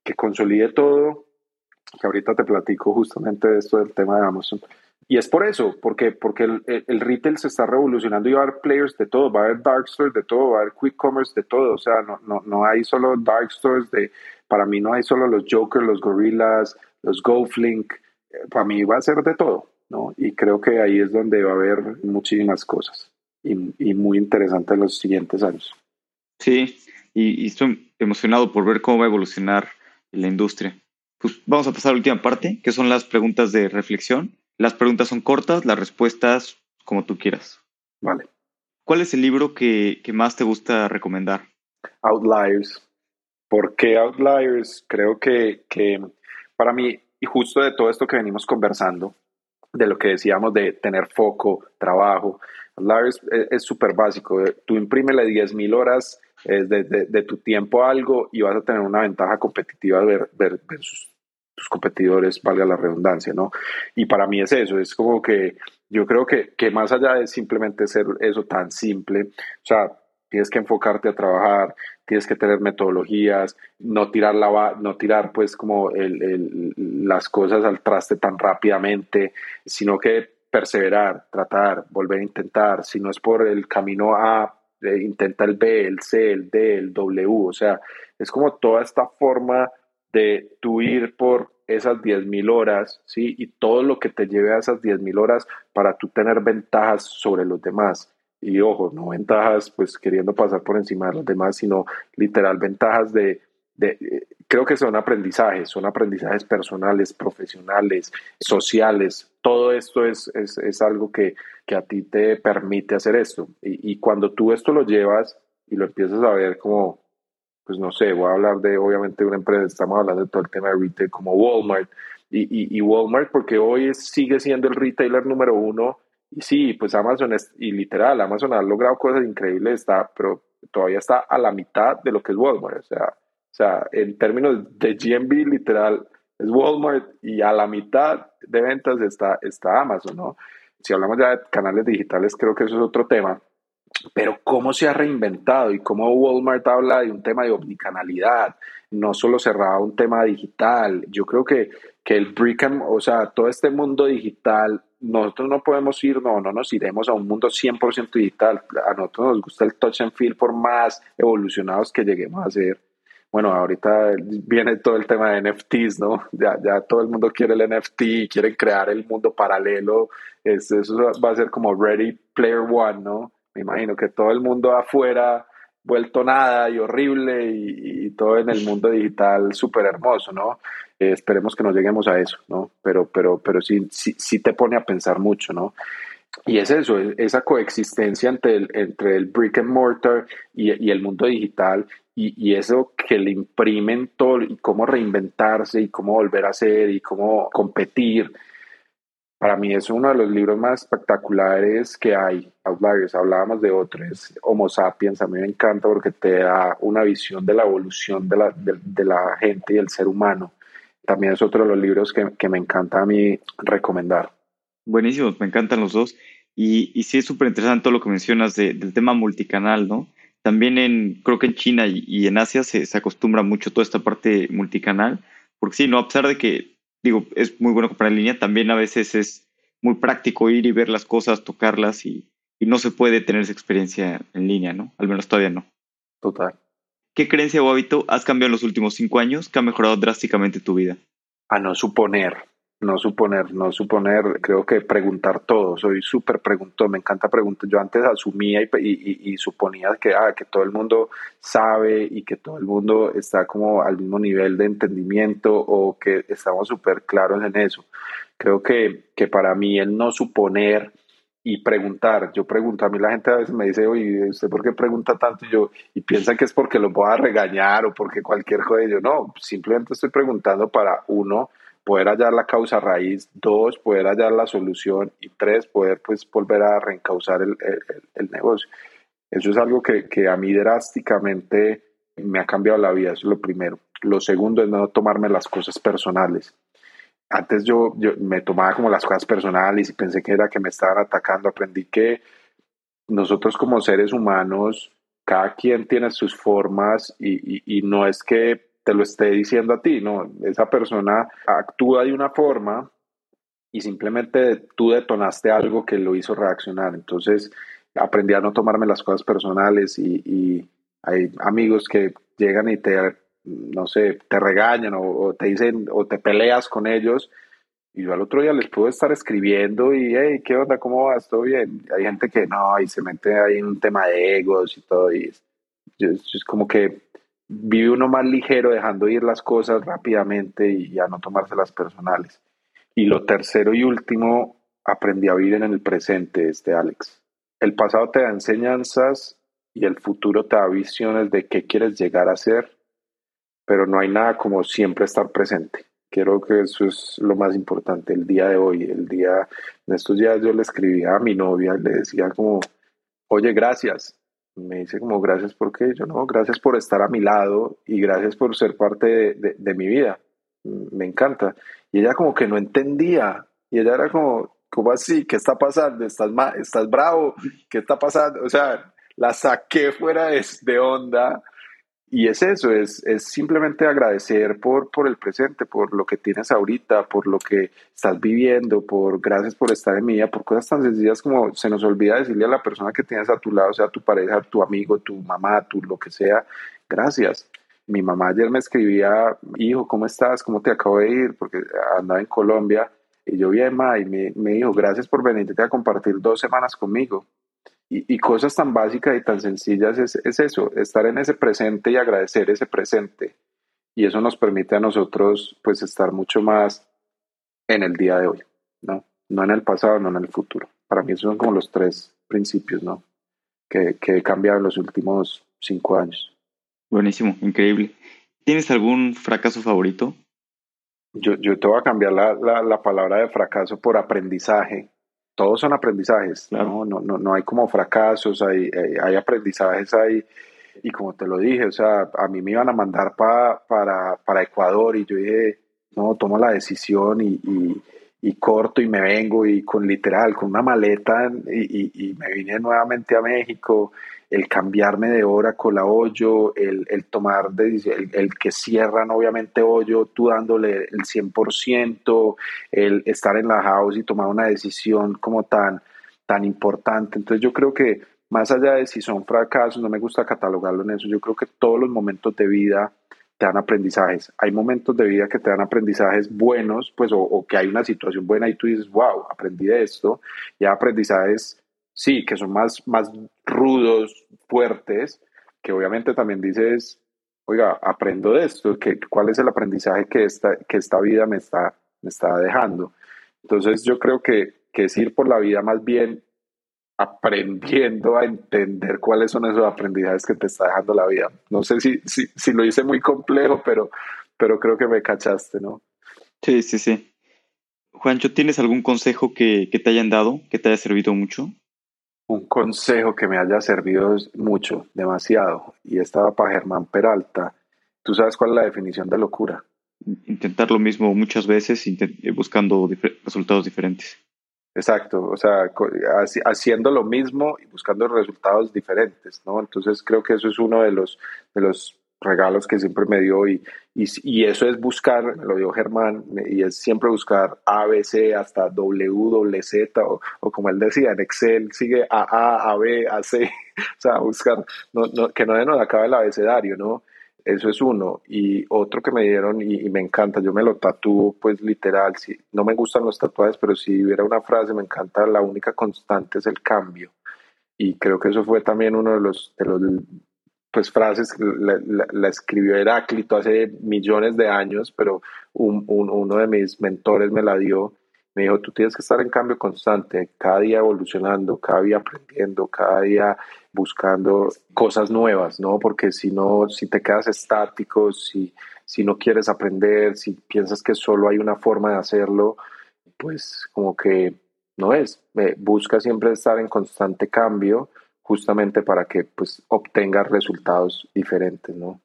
que consolide todo, que ahorita te platico justamente de esto del tema de Amazon. Y es por eso, porque, porque el, el, retail se está revolucionando y va a haber players de todo, va a haber dark stores de todo, va a haber quick commerce de todo, o sea, no, no, no hay solo dark stores de, para mí no hay solo los Joker, los Gorillas, los GoFlink, eh, para mí va a ser de todo, ¿no? Y creo que ahí es donde va a haber muchísimas cosas y, y muy interesante en los siguientes años. Sí, y, y estoy emocionado por ver cómo va a evolucionar la industria. Pues vamos a pasar a la última parte, que son las preguntas de reflexión. Las preguntas son cortas, las respuestas como tú quieras. Vale. ¿Cuál es el libro que, que más te gusta recomendar? Outliers. ¿Por qué Outliers? Creo que, que para mí, y justo de todo esto que venimos conversando, de lo que decíamos de tener foco, trabajo, Outliers es súper básico. Tú imprímele 10.000 horas de, de, tu tiempo algo y vas a tener una ventaja competitiva ver, ver, versus tus competidores, valga la redundancia, ¿no? Y para mí es eso, es como que yo creo que, que más allá de simplemente ser eso tan simple, o sea, tienes que enfocarte a trabajar, tienes que tener metodologías, no tirar, la, no tirar pues como el, las cosas al traste tan rápidamente, sino que perseverar, tratar, volver a intentar, si no es por el camino A, intenta el B, el C, el D, el W, o sea, es como toda esta forma de tú ir por esas 10.000 horas, ¿sí? Y todo lo que te lleve a esas 10.000 horas para tú tener ventajas sobre los demás. Y ojo, no ventajas pues queriendo pasar por encima de los demás, sino literal ventajas de, de creo que son aprendizajes, son aprendizajes personales, profesionales, sociales. Todo esto es, es, es algo que, que, a ti te permite hacer esto. Y, y, cuando tú esto lo llevas y lo empiezas a ver como, pues no sé, voy a hablar de, obviamente, una empresa, estamos hablando de todo el tema de retail como Walmart. Y, y, y Walmart, porque hoy sigue siendo el retailer número uno. Sí, pues Amazon es, y literal, Amazon ha logrado cosas increíbles, está, pero todavía está a la mitad de lo que es Walmart. O sea, o sea, en términos de GMB, literal, es Walmart y a la mitad de ventas está, está Amazon, ¿no? Si hablamos ya de canales digitales, creo que eso es otro tema. Pero cómo se ha reinventado y cómo Walmart habla de un tema de omnicanalidad, no solo cerraba un tema digital. Yo creo que, que el brick and, o sea, todo este mundo digital, nosotros no podemos ir, no, no nos iremos a un mundo 100% digital. A nosotros nos gusta el touch and feel por más evolucionados que lleguemos a ser. Bueno, ahorita viene todo el tema de NFTs, ¿no? Ya, ya todo el mundo quiere el NFT, quieren crear el mundo paralelo. eso va a ser como Ready Player One, ¿no? Me imagino que todo el mundo afuera vuelto nada y horrible y, todo en el mundo digital súper hermoso, ¿no? Eh, esperemos que no lleguemos a eso, ¿no? Pero, pero, pero sí, sí, te pone a pensar mucho, ¿no? Y es eso, esa coexistencia entre el, entre el brick and mortar y, el mundo digital y, y, eso que le imprimen todo y cómo reinventarse y cómo volver a ser y cómo competir para mí es uno de los libros más espectaculares que hay. Outliers, hablábamos de otros, Homo sapiens, a mí me encanta porque te da una visión de la evolución de la, gente y el ser humano. También es otro de los libros que, me encanta a mí recomendar. Buenísimos, me encantan los dos. Y, y sí es súper interesante lo que mencionas del tema multicanal, ¿no? También en, creo que en China y, en Asia se, se acostumbra mucho toda esta parte multicanal, porque sí, ¿no? A pesar de que digo, es muy bueno comprar en línea, también a veces es muy práctico ir y ver las cosas, tocarlas y, no se puede tener esa experiencia en línea, ¿no? Al menos todavía no. Total. ¿Qué creencia o hábito has cambiado en los últimos cinco años que ha mejorado drásticamente tu vida? A no suponer, no suponer, no suponer, creo que preguntar todo, soy súper preguntón, me encanta preguntar, yo antes asumía y, suponía que, ah, que todo el mundo sabe y que todo el mundo está como al mismo nivel de entendimiento o que estamos súper claros en eso. Creo que, que para mí el no suponer y preguntar, yo pregunto, a mí la gente a veces me dice, oye, ¿usted por qué pregunta tanto? Y yo, y piensa que es porque lo voy a regañar o porque cualquier cosa, yo no, simplemente estoy preguntando para uno, poder hallar la causa raíz, dos, poder hallar la solución y tres, poder pues volver a reencauzar el, el, negocio. Eso es algo que, que, a mí drásticamente me ha cambiado la vida, eso es lo primero. Lo segundo es no tomarme las cosas personales. Antes yo, yo me tomaba como las cosas personales y pensé que era que me estaban atacando. Aprendí que nosotros como seres humanos, cada quien tiene sus formas y, y, y no es que te lo esté diciendo a ti, no, esa persona actúa de una forma y simplemente tú detonaste algo que lo hizo reaccionar. Entonces aprendí a no tomarme las cosas personales y, hay amigos que llegan y te, no sé, te regañan o, te dicen o te peleas con ellos y yo al otro día les puedo estar escribiendo y, hey, ¿qué onda? ¿Cómo vas? ¿Todo bien? Hay gente que no, y se mete ahí en un tema de egos y todo y es como que vive uno más ligero dejando ir las cosas rápidamente y ya no tomárselas personales. Y lo tercero y último, aprendí a vivir en el presente, este Alex. El pasado te da enseñanzas y el futuro te da visiones de qué quieres llegar a ser, pero no hay nada como siempre estar presente. Creo que eso es lo más importante el día de hoy. El día, en estos días yo le escribía a mi novia, le decía como, oye, gracias, me dice como gracias por qué, yo no, gracias por estar a mi lado y gracias por ser parte de, mi vida, me encanta. Y ella como que no entendía y ella era como, ¿cómo así? ¿Qué está pasando? ¿Estás, ¿Estás bravo? ¿Qué está pasando? O sea, la saqué fuera de, de onda y es eso, es, es simplemente agradecer por, por el presente, por lo que tienes ahorita, por lo que estás viviendo, por gracias por estar en mi vida, por cosas tan sencillas como se nos olvida decirle a la persona que tienes a tu lado, sea tu pareja, tu amigo, tu mamá, tu lo que sea, gracias. Mi mamá ayer me escribía, hijo, ¿cómo estás? ¿Cómo te acabo de ir? Porque andaba en Colombia y yo bien, ma, y me, me dijo, gracias por venirte a compartir dos semanas conmigo. Y, cosas tan básicas y tan sencillas es, es, eso, estar en ese presente y agradecer ese presente. Y eso nos permite a nosotros pues estar mucho más en el día de hoy, ¿no? No en el pasado, no en el futuro. Para mí esos son como los tres principios, ¿no? Que, que he cambiado en los últimos cinco años. Buenísimo, increíble. ¿Tienes algún fracaso favorito? Yo, yo te voy a cambiar la, la, la palabra de fracaso por aprendizaje todos son aprendizajes, ¿no? No, no, no hay como fracasos, hay, hay, aprendizajes ahí. Y como te lo dije, o sea, a mí me iban a mandar para, para Ecuador y yo dije, no, tomo la decisión y, y corto y me vengo y con literal, con una maleta y, y, me vine nuevamente a México, el cambiarme de hora con la hoyo, el, el tomar, de, el, el, que cierran obviamente hoyo, tú dándole el 100%, el estar en la house y tomar una decisión como tan, tan importante. Entonces yo creo que más allá de si son fracasos, no me gusta catalogarlo en eso, yo creo que todos los momentos de vida te dan aprendizajes. Hay momentos de vida que te dan aprendizajes buenos, pues, o, que hay una situación buena y tú dices, wow, aprendí de esto. Y aprendizajes, sí, que son más, más rudos, fuertes, que obviamente también dices, oiga, aprendo de esto, que, ¿cuál es el aprendizaje que esta, que esta vida me está, me está dejando? Entonces yo creo que, que es ir por la vida más bien aprendiendo a entender cuáles son esos aprendizajes que te está dejando la vida. No sé si, si, si lo hice muy complejo, pero, pero creo que me cachaste, ¿no? Sí, sí, sí. Juancho, ¿tienes algún consejo que, que te hayan dado, que te haya servido mucho? Un consejo que me haya servido mucho, demasiado, y estaba para Germán Peralta. ¿Tú sabes cuál es la definición de locura? Intentar lo mismo muchas veces buscando resultados diferentes. Exacto, o sea, haciendo lo mismo y buscando resultados diferentes, ¿no? Entonces creo que eso es uno de los, de los regalos que siempre me dio y, y, eso es buscar, lo dio Germán, y es siempre buscar A, B, C hasta W, W, Z, o, o como él decía, en Excel sigue A, A, A, B, A, C, o sea, buscar, no, no, que no nos acabe el abecedario, ¿no? Eso es uno. Y otro que me dieron y, me encanta, yo me lo tatúo pues literal, si, no me gustan los tatuajes, pero si hubiera una frase, me encanta, la única constante es el cambio. Y creo que eso fue también uno de los, de los pues frases, la, la, escribió Heráclito hace millones de años, pero un, uno de mis mentores me la dio me dijo, tú tienes que estar en cambio constante, cada día evolucionando, cada día aprendiendo, cada día buscando cosas nuevas, ¿no? Porque si no, si te quedas estático, si, si no quieres aprender, si piensas que solo hay una forma de hacerlo, pues como que no es. busca siempre estar en constante cambio justamente para que pues obtengas resultados diferentes, ¿no?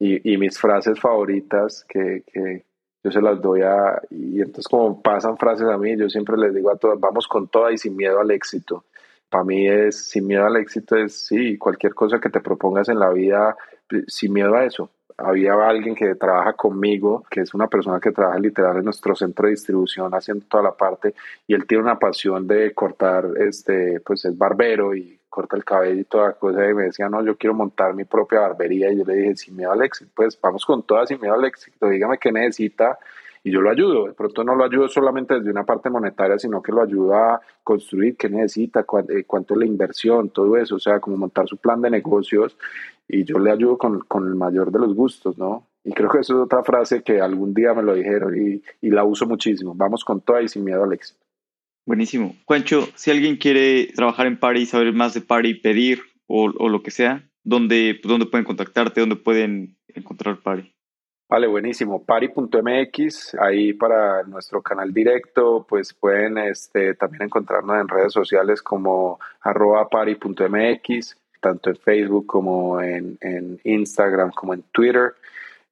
Y, y mis frases favoritas que, que yo se las doy a, y entonces como pasan frases a mí, yo siempre les digo a todas, vamos con toda y sin miedo al éxito. Para mí es, sin miedo al éxito es, sí, cualquier cosa que te propongas en la vida, sin miedo a eso. Había alguien que trabaja conmigo, que es una persona que trabaja literal en nuestro centro de distribución haciendo toda la parte, y él tiene una pasión de cortar, este, pues es barbero y corta el cabello y toda la cosa, y me decía, no, yo quiero montar mi propia barbería, y yo le dije, sin miedo al éxito, pues vamos con todas sin miedo al éxito, dígame qué necesita, y yo lo ayudo, de pronto no lo ayudo solamente desde una parte monetaria, sino que lo ayudo a construir qué necesita, eh, cuánto es la inversión, todo eso, o sea, como montar su plan de negocios, y yo le ayudo con, con el mayor de los gustos, ¿no? Y creo que eso es otra frase que algún día me lo dijeron y, y la uso muchísimo, vamos con toda y sin miedo al éxito. Buenísimo. Juancho, si alguien quiere trabajar en Pari, saber más de Pari, pedir o, lo que sea, ¿dónde, ¿dónde pueden contactarte? ¿Dónde pueden encontrar Pari? Vale, buenísimo. Pari.mx, ahí para nuestro canal directo, pues pueden este, también encontrarnos en redes sociales como arroba pari.mx, tanto en Facebook como en, Instagram, como en Twitter.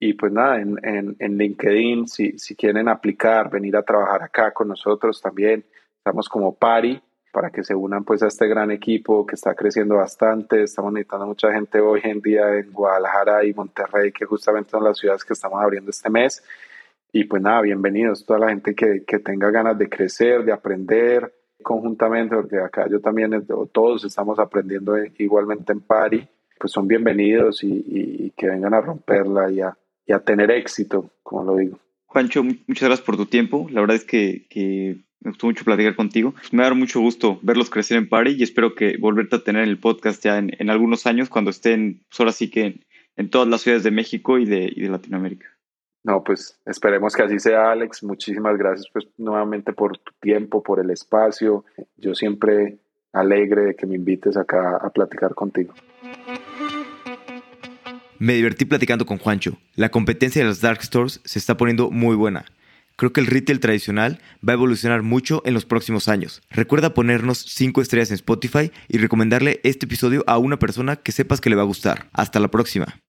Y pues nada, en, en, en LinkedIn, si, si quieren aplicar, venir a trabajar acá con nosotros también, Estamos como pari para que se unan pues a este gran equipo que está creciendo bastante. Estamos necesitando mucha gente hoy en día en Guadalajara y Monterrey, que justamente son las ciudades que estamos abriendo este mes. Y pues nada, bienvenidos toda la gente que, que tenga ganas de crecer, de aprender conjuntamente, porque acá yo también, todos estamos aprendiendo igualmente en Pari, pues son bienvenidos y, y, que vengan a romperla y a, y a, tener éxito, como lo digo. Juancho, muchas gracias por tu tiempo. La verdad es que, que me gustó mucho platicar contigo. Me da mucho gusto verlos crecer en Pari y espero que volverte a tener en el podcast ya en, algunos años cuando estén, pues ahora sí que en, todas las ciudades de México y de, y de Latinoamérica. No, pues esperemos que así sea, Alex. Muchísimas gracias pues nuevamente por tu tiempo, por el espacio. Yo siempre alegre de que me invites acá a platicar contigo. Me divertí platicando con Juancho. La competencia de las dark stores se está poniendo muy buena. Creo que el retail tradicional va a evolucionar mucho en los próximos años. Recuerda ponernos 5 estrellas en Spotify y recomendarle este episodio a una persona que sepas que le va a gustar. Hasta la próxima.